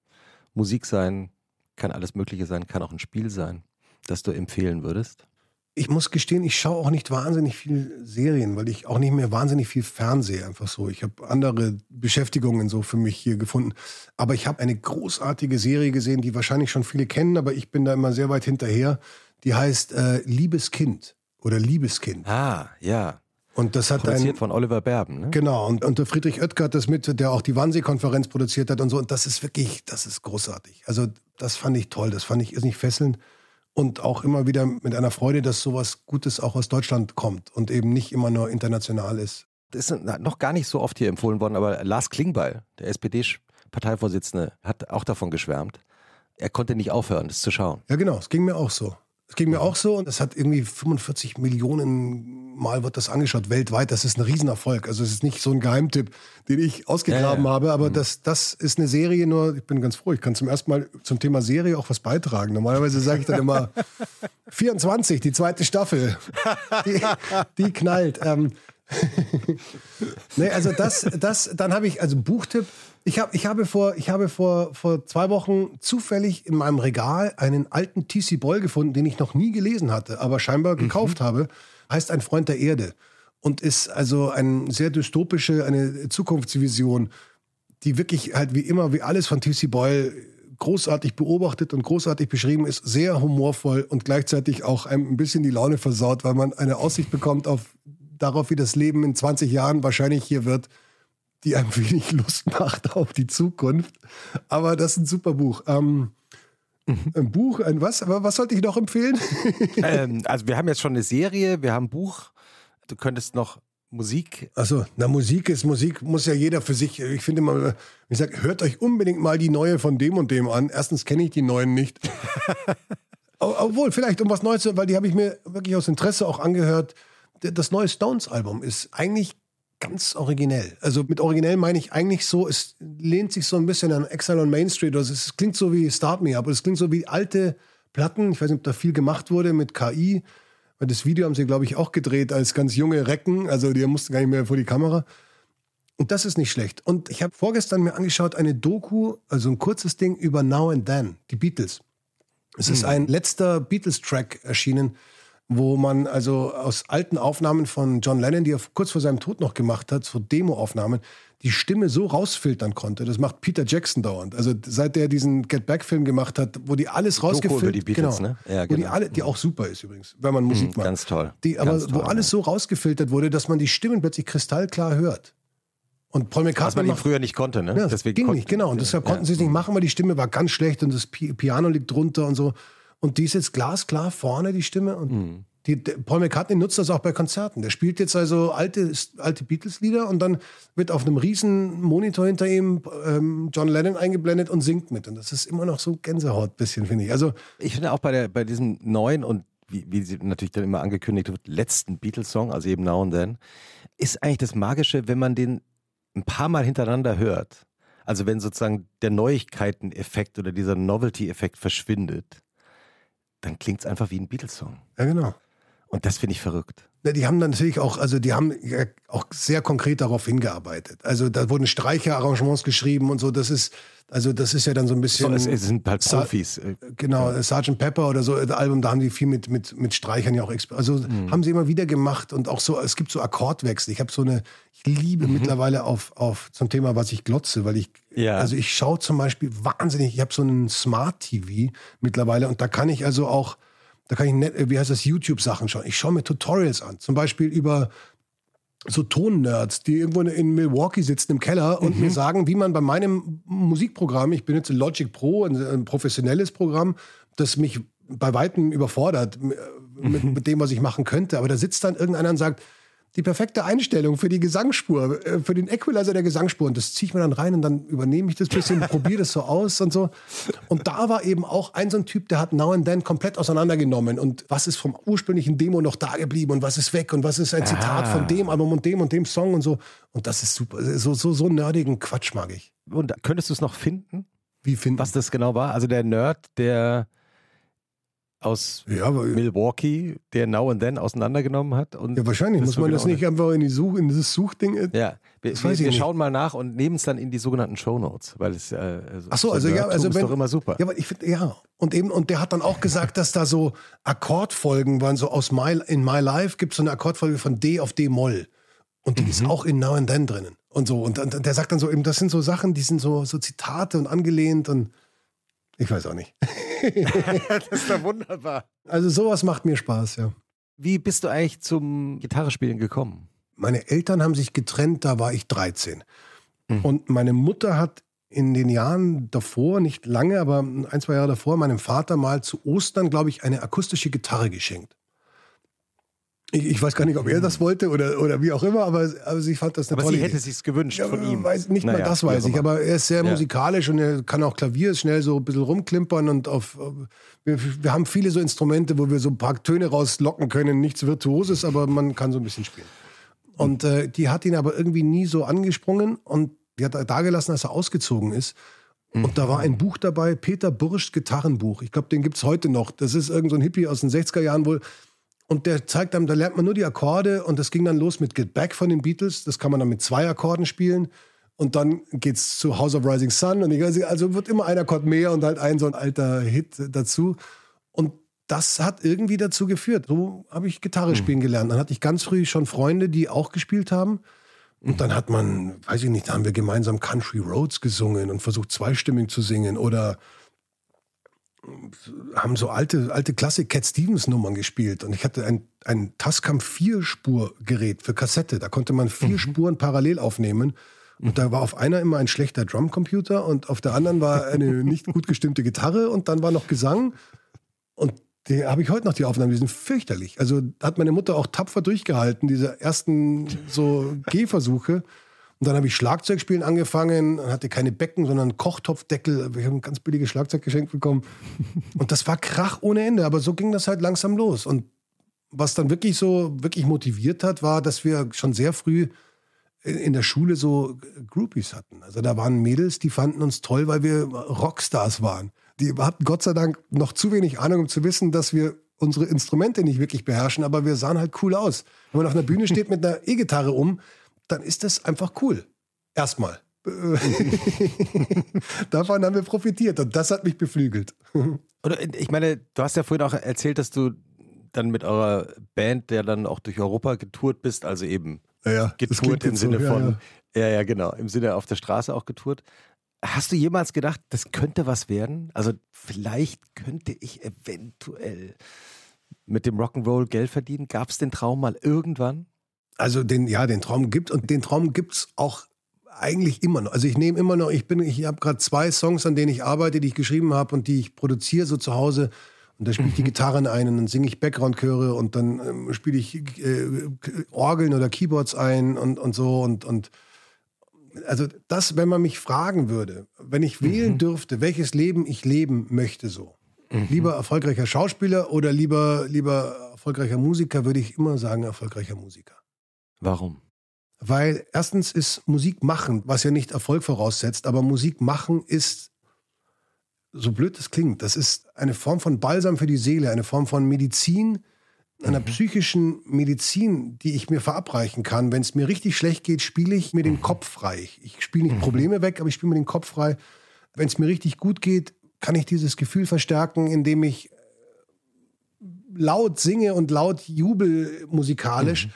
Musik sein, kann alles Mögliche sein, kann auch ein Spiel sein, das du empfehlen würdest? Ich muss gestehen, ich schaue auch nicht wahnsinnig viel Serien, weil ich auch nicht mehr wahnsinnig viel Fernsehe einfach so. Ich habe andere Beschäftigungen so für mich hier gefunden. Aber ich habe eine großartige Serie gesehen, die wahrscheinlich schon viele kennen, aber ich bin da immer sehr weit hinterher. Die heißt äh, Liebes Kind oder Liebeskind. Ah, ja. Und das hat produziert ein, von Oliver Berben, ne? Genau. Und, und der Friedrich Oetker hat das mit, der auch die Wannsee-Konferenz produziert hat und so. Und das ist wirklich, das ist großartig. Also das fand ich toll. Das fand ich irrsinnig fesselnd. Und auch immer wieder mit einer Freude, dass sowas Gutes auch aus Deutschland kommt und eben nicht immer nur international ist. Das ist noch gar nicht so oft hier empfohlen worden, aber Lars Klingbeil, der SPD-Parteivorsitzende, hat auch davon geschwärmt. Er konnte nicht aufhören, das zu schauen. Ja, genau. Es ging mir auch so. Es ging mir auch so und es hat irgendwie 45 Millionen Mal wird das angeschaut weltweit. Das ist ein Riesenerfolg. Also es ist nicht so ein Geheimtipp, den ich ausgegraben ja, ja. habe, aber mhm. das, das ist eine Serie nur, ich bin ganz froh, ich kann zum ersten Mal zum Thema Serie auch was beitragen. Normalerweise sage ich dann immer 24, die zweite Staffel. Die, die knallt. Ähm, nee, also das, das, dann habe ich, also Buchtipp, ich, hab, ich habe, vor, ich habe vor, vor zwei Wochen zufällig in meinem Regal einen alten TC Boyle gefunden, den ich noch nie gelesen hatte, aber scheinbar mhm. gekauft habe. Heißt ein Freund der Erde und ist also eine sehr dystopische, eine Zukunftsvision, die wirklich halt wie immer, wie alles von TC Boyle großartig beobachtet und großartig beschrieben ist, sehr humorvoll und gleichzeitig auch ein bisschen die Laune versaut, weil man eine Aussicht bekommt auf darauf, wie das Leben in 20 Jahren wahrscheinlich hier wird die ein wenig Lust macht auf die Zukunft. Aber das ist ein super Buch. Ähm, ein Buch, ein was? Aber was sollte ich noch empfehlen? ähm, also wir haben jetzt schon eine Serie, wir haben ein Buch. du könntest noch Musik. Also, na, Musik ist Musik, muss ja jeder für sich. Ich finde mal, ich sage, hört euch unbedingt mal die neue von dem und dem an. Erstens kenne ich die neuen nicht. Obwohl, vielleicht um was Neues, weil die habe ich mir wirklich aus Interesse auch angehört. Das neue Stones-Album ist eigentlich ganz originell. Also mit originell meine ich eigentlich so, es lehnt sich so ein bisschen an Exile on Main Street. Also es klingt so wie Start Me Up, es klingt so wie alte Platten. Ich weiß nicht, ob da viel gemacht wurde mit KI. Weil das Video haben sie, glaube ich, auch gedreht als ganz junge Recken. Also die mussten gar nicht mehr vor die Kamera. Und das ist nicht schlecht. Und ich habe vorgestern mir angeschaut eine Doku, also ein kurzes Ding über Now and Then, die Beatles. Es ist ein letzter Beatles-Track erschienen, wo man also aus alten Aufnahmen von John Lennon, die er kurz vor seinem Tod noch gemacht hat, so Demo-Aufnahmen, die Stimme so rausfiltern konnte. Das macht Peter Jackson dauernd. Also seit er diesen Get Back-Film gemacht hat, wo die alles rausgefilmt, über die Beatles, genau, ne? Ja, wo die genau. alle, die auch super ist übrigens, wenn man Musik Mhm, macht. ganz toll. Die, aber Ganz wo toll, alles so rausgefiltert wurde, dass man die Stimmen plötzlich kristallklar hört. Und Paul Was McCartney man ihn früher nicht konnte, ne? ja, das ging konnten- nicht, genau. Und deshalb Ja. konnten sie es nicht machen, weil die Stimme war ganz schlecht und das Pi Piano liegt drunter und so. Und die ist jetzt glasklar vorne, die Stimme. Und Mhm. die, Paul McCartney nutzt das auch bei Konzerten. Der spielt jetzt also alte, alte Beatles-Lieder und dann wird auf einem riesen Monitor hinter ihm ähm, John Lennon eingeblendet und singt mit. Und das ist immer noch so Gänsehaut bisschen, finde ich. Also Ich finde auch bei, der, bei diesem neuen und wie, wie sie natürlich dann immer angekündigt wird, letzten Beatles-Song, also eben Now and Then, ist eigentlich das Magische, wenn man den ein paar Mal hintereinander hört. Also wenn sozusagen der Neuigkeiten-Effekt oder dieser Novelty-Effekt verschwindet, dann klingt es einfach wie ein Beatles-Song. ja, genau. Und das finde ich verrückt. Ja, die haben dann natürlich auch, also die haben ja auch sehr konkret darauf hingearbeitet. Also da wurden Streicherarrangements geschrieben und so. Das ist, also das ist ja dann so ein bisschen. So, es, es sind halt Sa- Profis. äh, Genau, Sgt. Pepper oder so, das Album, da haben die viel mit, mit, mit Streichern ja auch, also Mhm. haben sie immer wieder gemacht und auch so, es gibt so Akkordwechsel. Ich habe so eine, ich liebe Mhm. mittlerweile auf, auf zum Thema, was ich glotze, weil ich, Ja. also ich schaue zum Beispiel wahnsinnig, ich habe so einen Smart TV mittlerweile und da kann ich also auch, da kann ich, net, wie heißt das, YouTube-Sachen schauen. Ich schaue mir Tutorials an, zum Beispiel über so Tonnerds, die irgendwo in Milwaukee sitzen im Keller und Mhm. mir sagen, wie man bei meinem Musikprogramm, ich benutze Logic Pro, ein, ein professionelles Programm, das mich bei weitem überfordert m- mit, Mhm. mit dem, was ich machen könnte. Aber da sitzt dann irgendeiner und sagt, die perfekte Einstellung für die Gesangsspur, äh, für den Equalizer der Gesangsspur. Und das ziehe ich mir dann rein und dann übernehme ich das bisschen, probiere das so aus und so. Und da war eben auch ein so ein Typ, der hat Now and Then komplett auseinandergenommen. Und was ist vom ursprünglichen Demo noch da geblieben und was ist weg und was ist ein Zitat Ah. von dem Album und dem und dem Song und so. Und das ist super. So, so, so nerdigen Quatsch mag ich. Und könntest du es noch finden, Wie finden was das genau war? Also der Nerd, der aus Ja, Milwaukee, der Now and Then auseinandergenommen hat. Und ja, wahrscheinlich muss man das nicht einfach in, die Such, in dieses Suchding. äh, Ja, wir, wir, wir schauen mal nach und nehmen es dann in die sogenannten Shownotes, weil es äh, Ach so, also ja, also ist wenn, doch immer super. Ja, aber ich finde ja und eben und der hat dann auch gesagt, dass da so Akkordfolgen waren, so aus My in My Life gibt es so eine Akkordfolge von D auf D Moll und die Mhm. ist auch in Now and Then drinnen und so und, und der sagt dann so eben, das sind so Sachen, die sind so so Zitate und angelehnt und ich weiß auch nicht. das ist ja wunderbar. Also sowas macht mir Spaß, ja. Wie bist du eigentlich zum Gitarrespielen gekommen? Meine Eltern haben sich getrennt, da war ich 13. Mhm. Und meine Mutter hat in den Jahren davor, nicht lange, aber ein, zwei Jahre davor, meinem Vater mal zu Ostern, glaube ich, eine akustische Gitarre geschenkt. Ich, ich weiß gar nicht, ob er das wollte oder, oder wie auch immer, aber, aber sie fand das eine Aber tolle sie hätte sich's gewünscht Ja, von ihm. Weiß, nicht mal Naja, das wie weiß ich, aber er ist sehr Ja. musikalisch und er kann auch Klavier schnell so ein bisschen rumklimpern und auf. Wir, wir haben viele so Instrumente, wo wir so ein paar Töne rauslocken können. Nichts Virtuoses, aber man kann so ein bisschen spielen. Und äh, die hat ihn aber irgendwie nie so angesprungen und die hat er da gelassen, als er ausgezogen ist. Und da war ein Buch dabei, Peter Bursch Gitarrenbuch. Ich glaube, den gibt es heute noch. Das ist irgend so ein Hippie aus den 60er Jahren wohl. Und der zeigt einem, da lernt man nur die Akkorde und das ging dann los mit Get Back von den Beatles. Das kann man dann mit zwei Akkorden spielen. Und dann geht's zu House of Rising Sun. Und ich also wird immer ein Akkord mehr und halt ein so ein alter Hit dazu. Und das hat irgendwie dazu geführt. So habe ich Gitarre spielen gelernt. Dann hatte ich ganz früh schon Freunde, die auch gespielt haben. Und dann hat man, weiß ich nicht, da haben wir gemeinsam Country Roads gesungen und versucht zweistimmig zu singen oder haben so alte, alte Klassik Cat Stevens Nummern gespielt und ich hatte ein, ein Tascam Vierspurgerät für Kassette. Da konnte man vier Spuren parallel aufnehmen. Und da war auf einer immer ein schlechter Drumcomputer und auf der anderen war eine nicht gut gestimmte Gitarre und dann war noch Gesang. Und Die habe ich heute noch die Aufnahmen, die sind fürchterlich. Also hat meine Mutter auch tapfer durchgehalten, diese ersten so Gehversuche. Und dann habe ich Schlagzeugspielen angefangen, hatte keine Becken, sondern Kochtopfdeckel. Ich habe ein ganz billiges Schlagzeug geschenkt bekommen. Und das war Krach ohne Ende. Aber so ging das halt langsam los. Und was dann wirklich so wirklich motiviert hat, war, dass wir schon sehr früh in der Schule so Groupies hatten. Also da waren Mädels, die fanden uns toll, weil wir Rockstars waren. Die hatten Gott sei Dank noch zu wenig Ahnung, um zu wissen, dass wir unsere Instrumente nicht wirklich beherrschen, aber wir sahen halt cool aus. Wenn man auf einer Bühne steht mit einer E-Gitarre um, dann ist das einfach cool. Erstmal. Davon haben wir profitiert und das hat mich beflügelt. Oder ich meine, du hast ja vorhin auch erzählt, dass du dann mit eurer Band, der dann auch durch Europa getourt bist, also eben ja, ja, getourt im Sinne so, von, ja, ja, ja, genau, im Sinne auf der Straße auch getourt. Hast du jemals gedacht, das könnte was werden? Also vielleicht könnte ich eventuell mit dem Rock'n'Roll Geld verdienen. Gab es den Traum mal irgendwann? Also den, ja, den Traum gibt und den Traum gibt es auch eigentlich immer noch. Also ich nehme immer noch, ich bin, ich habe gerade zwei Songs, an denen ich arbeite, die ich geschrieben habe und die ich produziere so zu Hause. Und da spiele ich die mhm. Gitarren ein und dann singe ich Background-Chöre und dann ähm, spiele ich äh, Orgeln oder Keyboards ein und, und so und, und also das, wenn man mich fragen würde, wenn ich wählen mhm. dürfte, welches Leben ich leben möchte so. Mhm. Lieber erfolgreicher Schauspieler oder lieber, lieber erfolgreicher Musiker, würde ich immer sagen erfolgreicher Musiker. Warum? Weil erstens ist Musik machen, was ja nicht Erfolg voraussetzt, aber Musik machen ist, so blöd es klingt, das ist eine Form von Balsam für die Seele, eine Form von Medizin, einer mhm. psychischen Medizin, die ich mir verabreichen kann. Wenn es mir richtig schlecht geht, spiele ich mir den mhm. Kopf frei. Ich spiele nicht mhm. Probleme weg, aber ich spiele mir den Kopf frei. Wenn es mir richtig gut geht, kann ich dieses Gefühl verstärken, indem ich laut singe und laut jubel musikalisch. Mhm.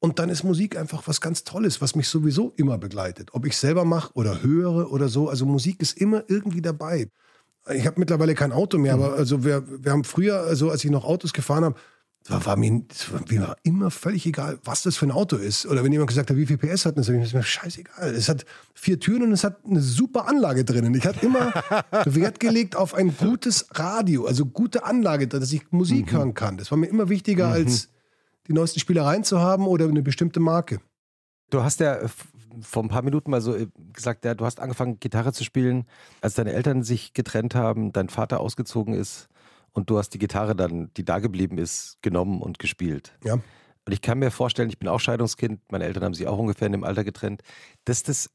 Und dann ist Musik einfach was ganz Tolles, was mich sowieso immer begleitet. Ob ich selber mache oder höre oder so. Also Musik ist immer irgendwie dabei. Ich habe mittlerweile kein Auto mehr, mhm. aber also wir, wir haben früher, also als ich noch Autos gefahren habe, war, war, mir, war immer völlig egal, was das für ein Auto ist. Oder wenn jemand gesagt hat, wie viel PS hat, dann sage ich mir, scheißegal. Es hat vier Türen und es hat eine super Anlage drinnen. Ich hatte immer Wert gelegt auf ein gutes Radio, also gute Anlage, dass ich Musik mhm. hören kann. Das war mir immer wichtiger mhm. als die neuesten Spielereien zu haben oder eine bestimmte Marke. Du hast ja vor ein paar Minuten mal so äh, gesagt, ja, du hast angefangen, Gitarre zu spielen, als deine Eltern sich getrennt haben, dein Vater ausgezogen ist und du hast die Gitarre dann, die da geblieben ist, genommen und gespielt. Ja. Und ich kann mir vorstellen, ich bin auch Scheidungskind, meine Eltern haben sich auch ungefähr in dem Alter getrennt, dass das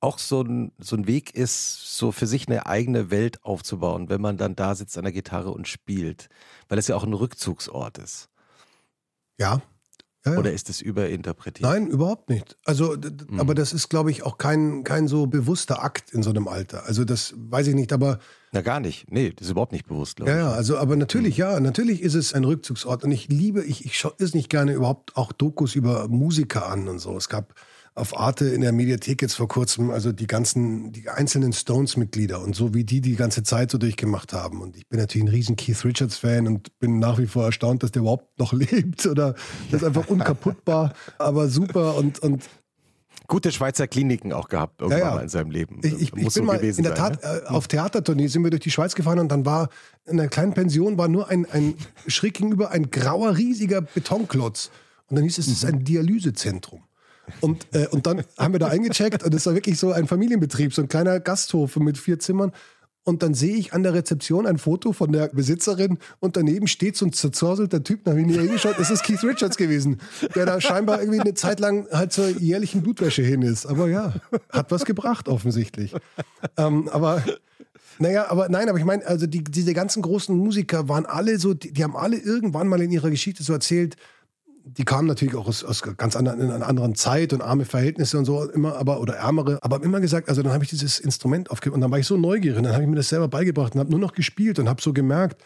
auch so ein, so ein Weg ist, so für sich eine eigene Welt aufzubauen, wenn man dann da sitzt an der Gitarre und spielt, weil es ja auch ein Rückzugsort ist. Ja. Ja, ja. Oder ist es überinterpretiert? Nein, überhaupt nicht. Also, mhm. aber das ist, glaube ich, auch kein, kein so bewusster Akt in so einem Alter. Also, das weiß ich nicht, aber. Na, gar nicht. Nee, das ist überhaupt nicht bewusst, glaube ja, ich. Ja, also, aber natürlich, mhm. ja, natürlich ist es ein Rückzugsort. Und ich liebe, ich, ich schaue es nicht gerne überhaupt auch Dokus über Musiker an und so. Es gab auf Arte in der Mediathek jetzt vor kurzem, also die ganzen, die einzelnen Stones-Mitglieder und so wie die die ganze Zeit so durchgemacht haben. Und ich bin natürlich ein riesen Keith Richards-Fan und bin nach wie vor erstaunt, dass der überhaupt noch lebt oder das ist einfach unkaputtbar, aber super und, und gute Schweizer Kliniken auch gehabt irgendwann ja, ja. mal in seinem Leben. Ich, ich, ich bin so mal in der Tat ne? äh, auf Theatertournee sind wir durch die Schweiz gefahren und dann war in einer kleinen Pension war nur ein, ein schräg gegenüber ein grauer riesiger Betonklotz und dann hieß es, es ist ein Dialysezentrum. Und, äh, und dann haben wir da eingecheckt und es war wirklich so ein Familienbetrieb, so ein kleiner Gasthof mit vier Zimmern. Und dann sehe ich an der Rezeption ein Foto von der Besitzerin und daneben steht so ein zerzorselter Typ, da habe ich hingeschaut, es ist Keith Richards gewesen, der da scheinbar irgendwie eine Zeit lang halt zur jährlichen Blutwäsche hin ist. Aber ja, hat was gebracht offensichtlich. Ähm, aber naja, aber nein, aber ich meine, also die, diese ganzen großen Musiker waren alle so, die, die haben alle irgendwann mal in ihrer Geschichte so erzählt, die kamen natürlich auch aus, aus ganz anderen, in einer anderen Zeit und arme Verhältnisse und so immer, aber oder ärmere, aber immer gesagt, also dann habe ich dieses Instrument aufgegeben und dann war ich so neugierig, dann habe ich mir das selber beigebracht und habe nur noch gespielt und habe so gemerkt,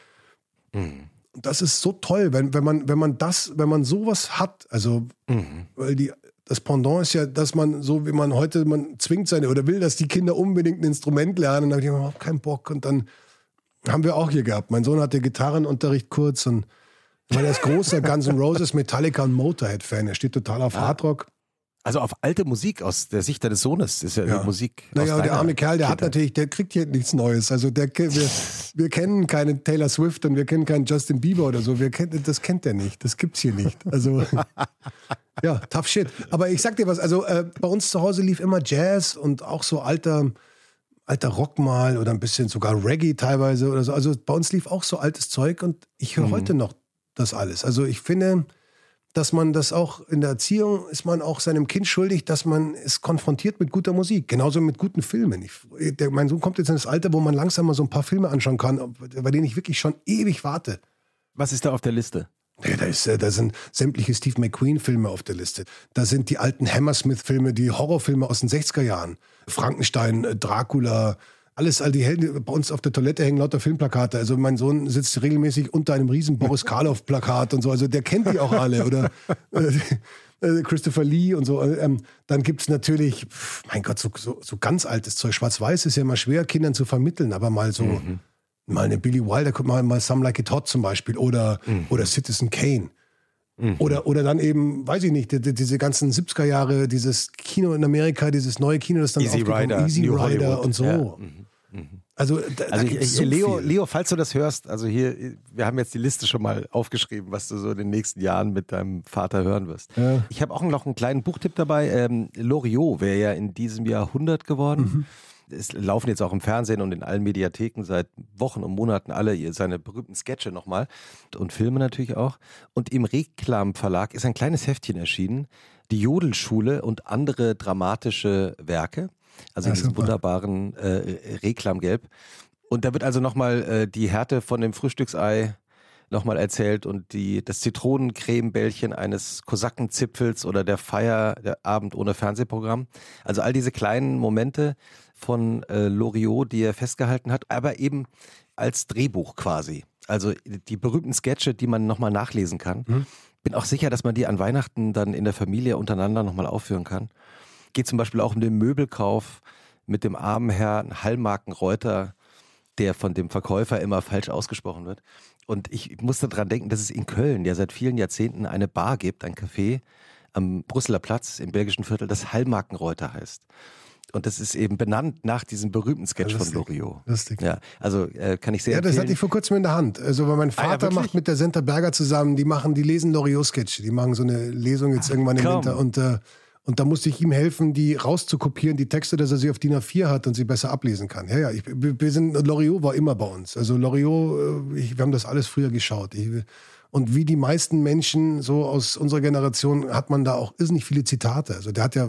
mhm. das ist so toll, wenn, wenn man wenn man das, wenn man sowas hat, also mhm. weil die das Pendant ist ja, dass man so wie man heute, man zwingt seine oder will, dass die Kinder unbedingt ein Instrument lernen, da habe ich überhaupt keinen Bock und dann haben wir auch hier gehabt. Mein Sohn hatte Gitarrenunterricht kurz und weil er ist großer Guns N' Roses, Metallica und Motorhead-Fan. Er steht total auf ah. Hardrock. Also auf alte Musik aus der Sicht deines Sohnes ist ja, Ja. Musik. Naja, der arme Kerl, der hat Kindheit. natürlich, der kriegt hier nichts Neues. Also der, wir, wir kennen keinen Taylor Swift und wir kennen keinen Justin Bieber oder so. Wir kennen, das kennt er nicht. Das gibt's hier nicht. Also ja, tough shit. Aber ich sag dir was, also äh, bei uns zu Hause lief immer Jazz und auch so alter, alter Rock mal oder ein bisschen sogar Reggae teilweise oder so. Also bei uns lief auch so altes Zeug und ich höre heute noch das alles. Also ich finde, dass man das auch in der Erziehung ist man auch seinem Kind schuldig, dass man es konfrontiert mit guter Musik, genauso mit guten Filmen. Ich, der, mein Sohn kommt jetzt in das Alter, wo man langsam mal so ein paar Filme anschauen kann, bei denen ich wirklich schon ewig warte. Was ist da auf der Liste? Ja, da, ist, äh, da sind sämtliche Steve McQueen-Filme auf der Liste. Da sind die alten Hammersmith-Filme, die Horrorfilme aus den 60er Jahren. Frankenstein, äh, Dracula, alles, all die Helden. Bei uns auf der Toilette hängen lauter Filmplakate. Also mein Sohn sitzt regelmäßig unter einem riesen Boris Karloff-Plakat und so. Also der kennt die auch alle. Oder äh, äh, Christopher Lee und so. Ähm, dann gibt's natürlich, pf, mein Gott, so, so, so ganz altes Zeug. Schwarz-Weiß ist ja immer schwer, Kindern zu vermitteln, aber mal so, mal eine Billy Wilder, guck mal, mal Some Like It Hot zum Beispiel oder, oder Citizen Kane. Oder, oder dann eben, weiß ich nicht, die, die, diese ganzen 70er Jahre, dieses Kino in Amerika, dieses neue Kino, das dann Easy Rider, Easy New Rider Hollywood, und so. ja. Also, da, da Also ich, gibt's ich, so Leo, viel. Leo, falls du das hörst, also hier, wir haben jetzt die Liste schon mal aufgeschrieben, was du so in den nächsten Jahren mit deinem Vater hören wirst. Ja. Ich habe auch noch einen kleinen Buchtipp dabei. Ähm, Loriot wäre ja in diesem Jahr 100 geworden. Mhm. Es laufen jetzt auch im Fernsehen und in allen Mediatheken seit Wochen und Monaten alle seine berühmten Sketche nochmal und Filme natürlich auch. Und im Reklam Verlag ist ein kleines Heftchen erschienen, die Jodelschule und andere dramatische Werke. Also in Ja, diesem wunderbaren äh, Reklamgelb. Und da wird also nochmal äh, die Härte von dem Frühstücksei nochmal erzählt und die, das Zitronencremebällchen eines Kosakenzipfels oder der Feier, der Abend ohne Fernsehprogramm. Also all diese kleinen Momente von äh, Loriot, die er festgehalten hat, aber eben als Drehbuch quasi. Also die berühmten Sketche, die man nochmal nachlesen kann. Bin auch sicher, dass man die an Weihnachten dann in der Familie untereinander nochmal aufführen kann. Geht zum Beispiel auch um den Möbelkauf mit dem armen Herrn Hallmarken Reuter, der von dem Verkäufer immer falsch ausgesprochen wird. Und ich musste dran denken, dass es in Köln ja seit vielen Jahrzehnten eine Bar gibt, ein Café am Brüsseler Platz im belgischen Viertel, das Hallmarkenreuter heißt. Und das ist eben benannt nach diesem berühmten Sketch Ja, von lustig. Loriot. Lustig. Ja, also äh, kann ich sehr Ja, das hatte empfehlen. ich vor kurzem in der Hand. Also, weil mein Ah, ja, Vater macht mit der Senta Berger zusammen, die machen, die lesen Loriot-Sketche. Die machen so eine Lesung jetzt irgendwann im komm. Winter. Und, äh, und da musste ich ihm helfen, die rauszukopieren, die Texte, dass er sie auf DIN A4 hat und sie besser ablesen kann. Ja, ja, ich, wir sind, Loriot war immer bei uns. Also Loriot, äh, ich, wir haben das alles früher geschaut. Ich, und wie die meisten Menschen so aus unserer Generation hat man da auch irrsinnig viele Zitate. Also der hat ja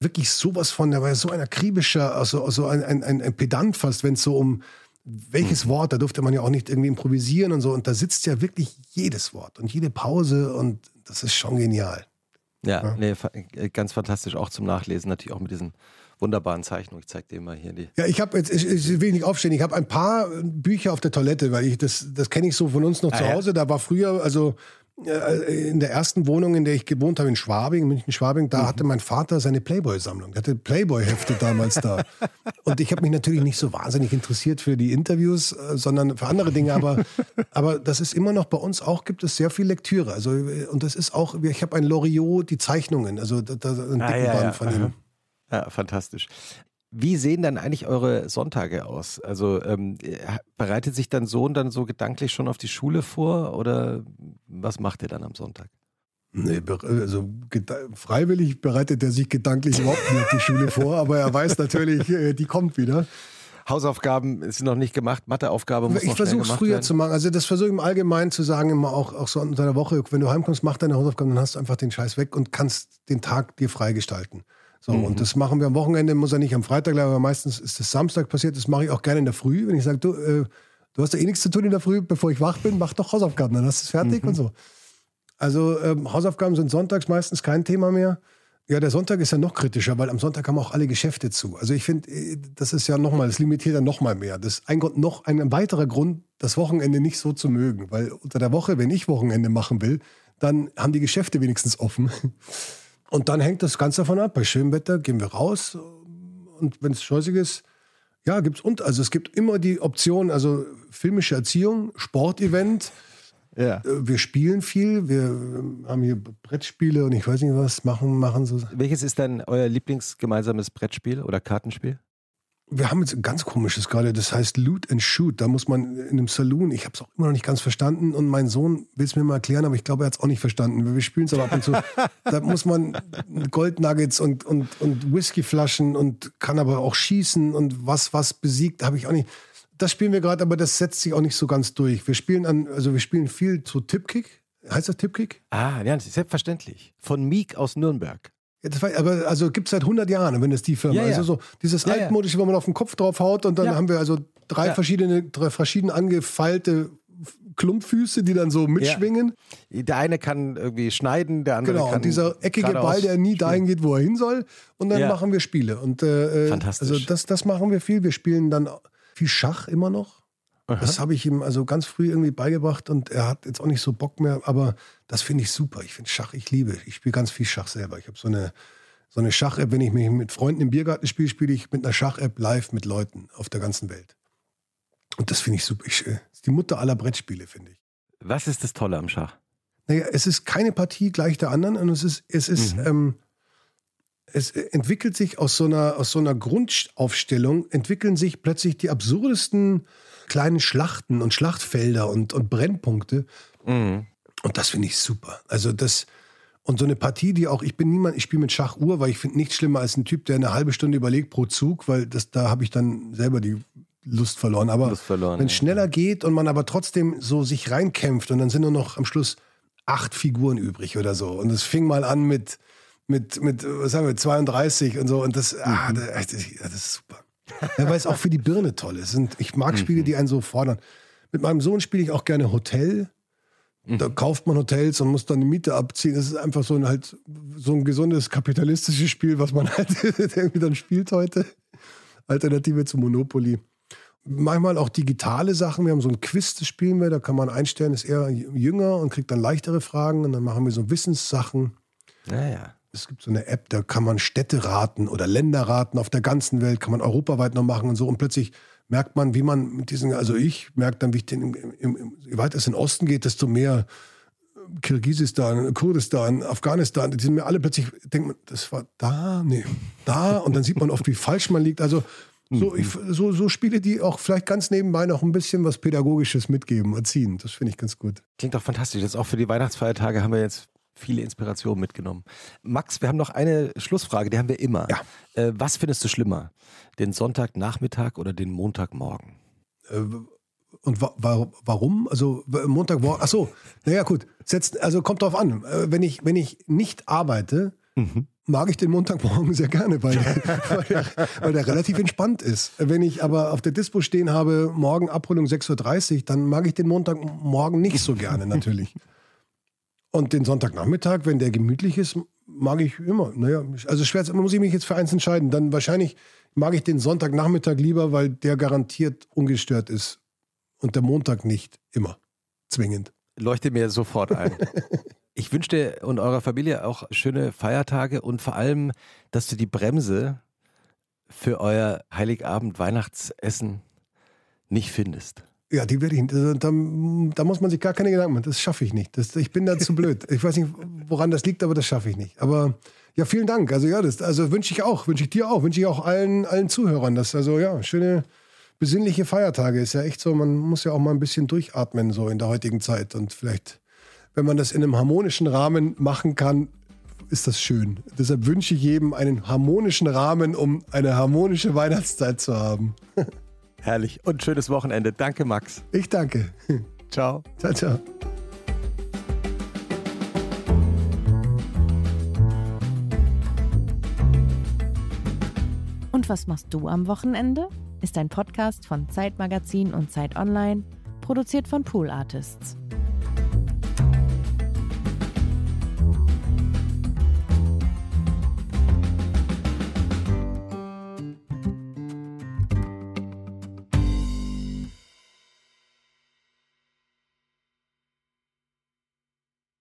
wirklich sowas von, der war ja so ein akribischer, also, also ein, ein, ein, ein Pedant fast, wenn es so um welches Wort, da durfte man ja auch nicht irgendwie improvisieren und so. Und da sitzt ja wirklich jedes Wort und jede Pause und das ist schon genial. Ja, Nee, fa- äh, ganz fantastisch, auch zum Nachlesen, natürlich auch mit diesen wunderbaren Zeichnungen. Ich zeig dir mal hier die. Ja, ich habe jetzt, ich, ich will nicht aufstehen, ich habe ein paar Bücher auf der Toilette, weil ich das, das kenne ich so von uns noch Ah, zu ja? Hause. Da war früher, also in der ersten Wohnung, in der ich gewohnt habe, in Schwabing, München-Schwabing, da hatte mein Vater seine Playboy-Sammlung. Der hatte Playboy-Hefte damals da. Und ich habe mich natürlich nicht so wahnsinnig interessiert für die Interviews, äh, sondern für andere Dinge. Aber, aber das ist immer noch bei uns auch, gibt es sehr viel Lektüre. Also, äh, und das ist auch, ich habe ein Loriot, die Zeichnungen, also da, da, einen dicken Ah, ja, ja. Band von ihm. Aha. Ja, fantastisch. Wie sehen dann eigentlich eure Sonntage aus? Also ähm, bereitet sich dein Sohn dann so gedanklich schon auf die Schule vor oder was macht er dann am Sonntag? Nee, also freiwillig bereitet er sich gedanklich überhaupt nicht auf die Schule vor, aber er weiß natürlich, äh, die kommt wieder. Hausaufgaben sind noch nicht gemacht, Matheaufgabe muss Ich noch versuche es früher werden. zu machen. Also das versuche ich im Allgemeinen zu sagen, immer auch, auch so unter der Woche, wenn du heimkommst, mach deine Hausaufgaben, dann hast du einfach den Scheiß weg und kannst den Tag dir freigestalten. So, Mhm. und das machen wir am Wochenende, muss er nicht am Freitag, aber meistens ist es Samstag passiert. Das mache ich auch gerne in der Früh, wenn ich sage, du, äh, du hast ja eh nichts zu tun in der Früh, bevor ich wach bin, mach doch Hausaufgaben, dann hast du es fertig Mhm. und so. Also ähm, Hausaufgaben sind sonntags meistens kein Thema mehr. Ja, der Sonntag ist ja noch kritischer, weil am Sonntag haben auch alle Geschäfte zu. Also ich finde, äh, das ist ja nochmal, das limitiert ja nochmal mehr. Das ist ein Grund, noch ein weiterer Grund, das Wochenende nicht so zu mögen. Weil unter der Woche, wenn ich Wochenende machen will, dann haben die Geschäfte wenigstens offen. Und dann hängt das ganz davon ab. Bei schönem Wetter gehen wir raus und wenn es scheußig ist, ja, gibt's und also es gibt immer die Option, also filmische Erziehung, Sportevent, Ja. Äh, Wir spielen viel, wir äh, haben hier Brettspiele und ich weiß nicht was, machen, machen so. Welches ist denn euer Lieblingsgemeinsames Brettspiel oder Kartenspiel? Wir haben jetzt ein ganz komisches gerade, das heißt Loot and Shoot. Da muss man in einem Saloon, ich habe es auch immer noch nicht ganz verstanden und mein Sohn will es mir mal erklären, aber ich glaube, er hat es auch nicht verstanden. Wir spielen es aber ab und zu. da muss man Goldnuggets und, und, und Whiskyflaschen und kann aber auch schießen und was was besiegt, habe ich auch nicht. Das spielen wir gerade, aber das setzt sich auch nicht so ganz durch. Wir spielen an, also wir spielen viel zu Tipkick. Heißt das Tipkick? Ah, ja, selbstverständlich. Von Meek aus Nürnberg. Aber also gibt es seit 100 Jahren, wenn es die Firma Ja, ja. Also so dieses Ja, altmodische, wo man auf den Kopf drauf haut und dann haben wir also drei verschiedene, drei verschieden angefeilte Klumpfüße, die dann so mitschwingen. Der eine kann irgendwie schneiden, der andere Genau, kann. und dieser eckige Ball, der nie spielen. dahin geht, wo er hin soll. Und dann machen wir Spiele. Und, äh, äh, Fantastisch. Also das, das machen wir viel. Wir spielen dann viel Schach immer noch. Das habe ich ihm also ganz früh irgendwie beigebracht und er hat jetzt auch nicht so Bock mehr, aber das finde ich super. Ich finde Schach, ich liebe. Ich spiele ganz viel Schach selber. Ich habe so eine, so eine Schach-App, wenn ich mich mit Freunden im Biergarten spiele, spiele ich mit einer Schach-App live mit Leuten auf der ganzen Welt. Und das finde ich super. Ich, äh, ist die Mutter aller Brettspiele, finde ich. Was ist das Tolle am Schach? Naja, es ist keine Partie gleich der anderen und es ist, es ist, ähm, es entwickelt sich aus so einer, aus so einer Grundaufstellung, entwickeln sich plötzlich die absurdesten kleinen Schlachten und Schlachtfelder und, und Brennpunkte. Mhm. Und das finde ich super. Also das, und so eine Partie, die auch, ich bin niemand, ich spiele mit Schachuhr, weil ich finde nichts schlimmer als ein Typ, der eine halbe Stunde überlegt pro Zug, weil das, da habe ich dann selber die Lust verloren. Aber wenn es ja. schneller geht und man aber trotzdem so sich reinkämpft und dann sind nur noch am Schluss acht Figuren übrig oder so. Und es fing mal an mit, mit, mit, was haben wir, 32 und so. Und das, ah, Mhm. das, das ist super. Ja, weil es auch für die Birne toll ist. Und ich mag Spiele, die einen so fordern. Mit meinem Sohn spiele ich auch gerne Hotel. Da kauft man Hotels und muss dann die Miete abziehen. Das ist einfach so ein halt so ein gesundes kapitalistisches Spiel, was man halt irgendwie dann spielt heute. Alternative zu Monopoly. Manchmal auch digitale Sachen. Wir haben so ein Quiz, das spielen wir. Da kann man einstellen, ist eher jünger und kriegt dann leichtere Fragen. Und dann machen wir so Wissenssachen. Naja. Es gibt so eine App, da kann man Städte raten oder Länder raten auf der ganzen Welt, kann man europaweit noch machen und so. Und plötzlich merkt man, wie man mit diesen, also ich merke dann, wie ich den, im, im, je weiter es in den Osten geht, desto mehr äh, Kirgisistan, Kurdistan, Afghanistan, die sind mir alle plötzlich, denkt man, das war da, nee, da. Und dann sieht man oft, wie falsch man liegt. Also so, ich, so, so Spiele, die auch vielleicht ganz nebenbei noch ein bisschen was Pädagogisches mitgeben, erziehen. Das finde ich ganz gut. Klingt doch fantastisch. Jetzt auch für die Weihnachtsfeiertage haben wir jetzt viele Inspirationen mitgenommen. Max, wir haben noch eine Schlussfrage, die haben wir immer. Ja. Äh, was findest du schlimmer? Den Sonntagnachmittag oder den Montagmorgen? Äh, Und wa wa warum? Also w- Montag, wo- ach so, naja gut, setzt, also kommt drauf an. Äh, Wenn ich, wenn ich nicht arbeite, mag ich den Montagmorgen sehr gerne, weil, weil, der, weil der relativ entspannt ist. Wenn ich aber auf der Dispo stehen habe, morgen Abholung 6.30 Uhr, dann mag ich den Montagmorgen nicht so gerne natürlich. Und den Sonntagnachmittag, wenn der gemütlich ist, mag ich immer. Naja, also schwer, muss ich mich jetzt für eins entscheiden. Dann wahrscheinlich mag ich den Sonntagnachmittag lieber, weil der garantiert ungestört ist. Und der Montag nicht immer. Zwingend. Leuchte mir sofort ein. Ich wünsche dir und eurer Familie auch schöne Feiertage und vor allem, dass du die Bremse für euer Heiligabend Weihnachtsessen nicht findest. Ja, die werde ich. Da, da, da muss man sich gar keine Gedanken machen. Das schaffe ich nicht. Das, ich bin da zu blöd. Ich weiß nicht, woran das liegt, aber das schaffe ich nicht. Aber ja, vielen Dank. Also ja, das also wünsche ich auch, wünsche ich dir auch, wünsche ich auch allen, allen Zuhörern. Das also ja, schöne besinnliche Feiertage ist ja echt so. Man muss ja auch mal ein bisschen durchatmen so in der heutigen Zeit und vielleicht, wenn man das in einem harmonischen Rahmen machen kann, ist das schön. Deshalb wünsche ich jedem einen harmonischen Rahmen, um eine harmonische Weihnachtszeit zu haben. Herrlich und schönes Wochenende. Danke, Max. Ich danke. Ciao. Ciao, ciao. Und was machst du am Wochenende? Ist ein Podcast von Zeitmagazin und Zeit Online, produziert von Pool Artists.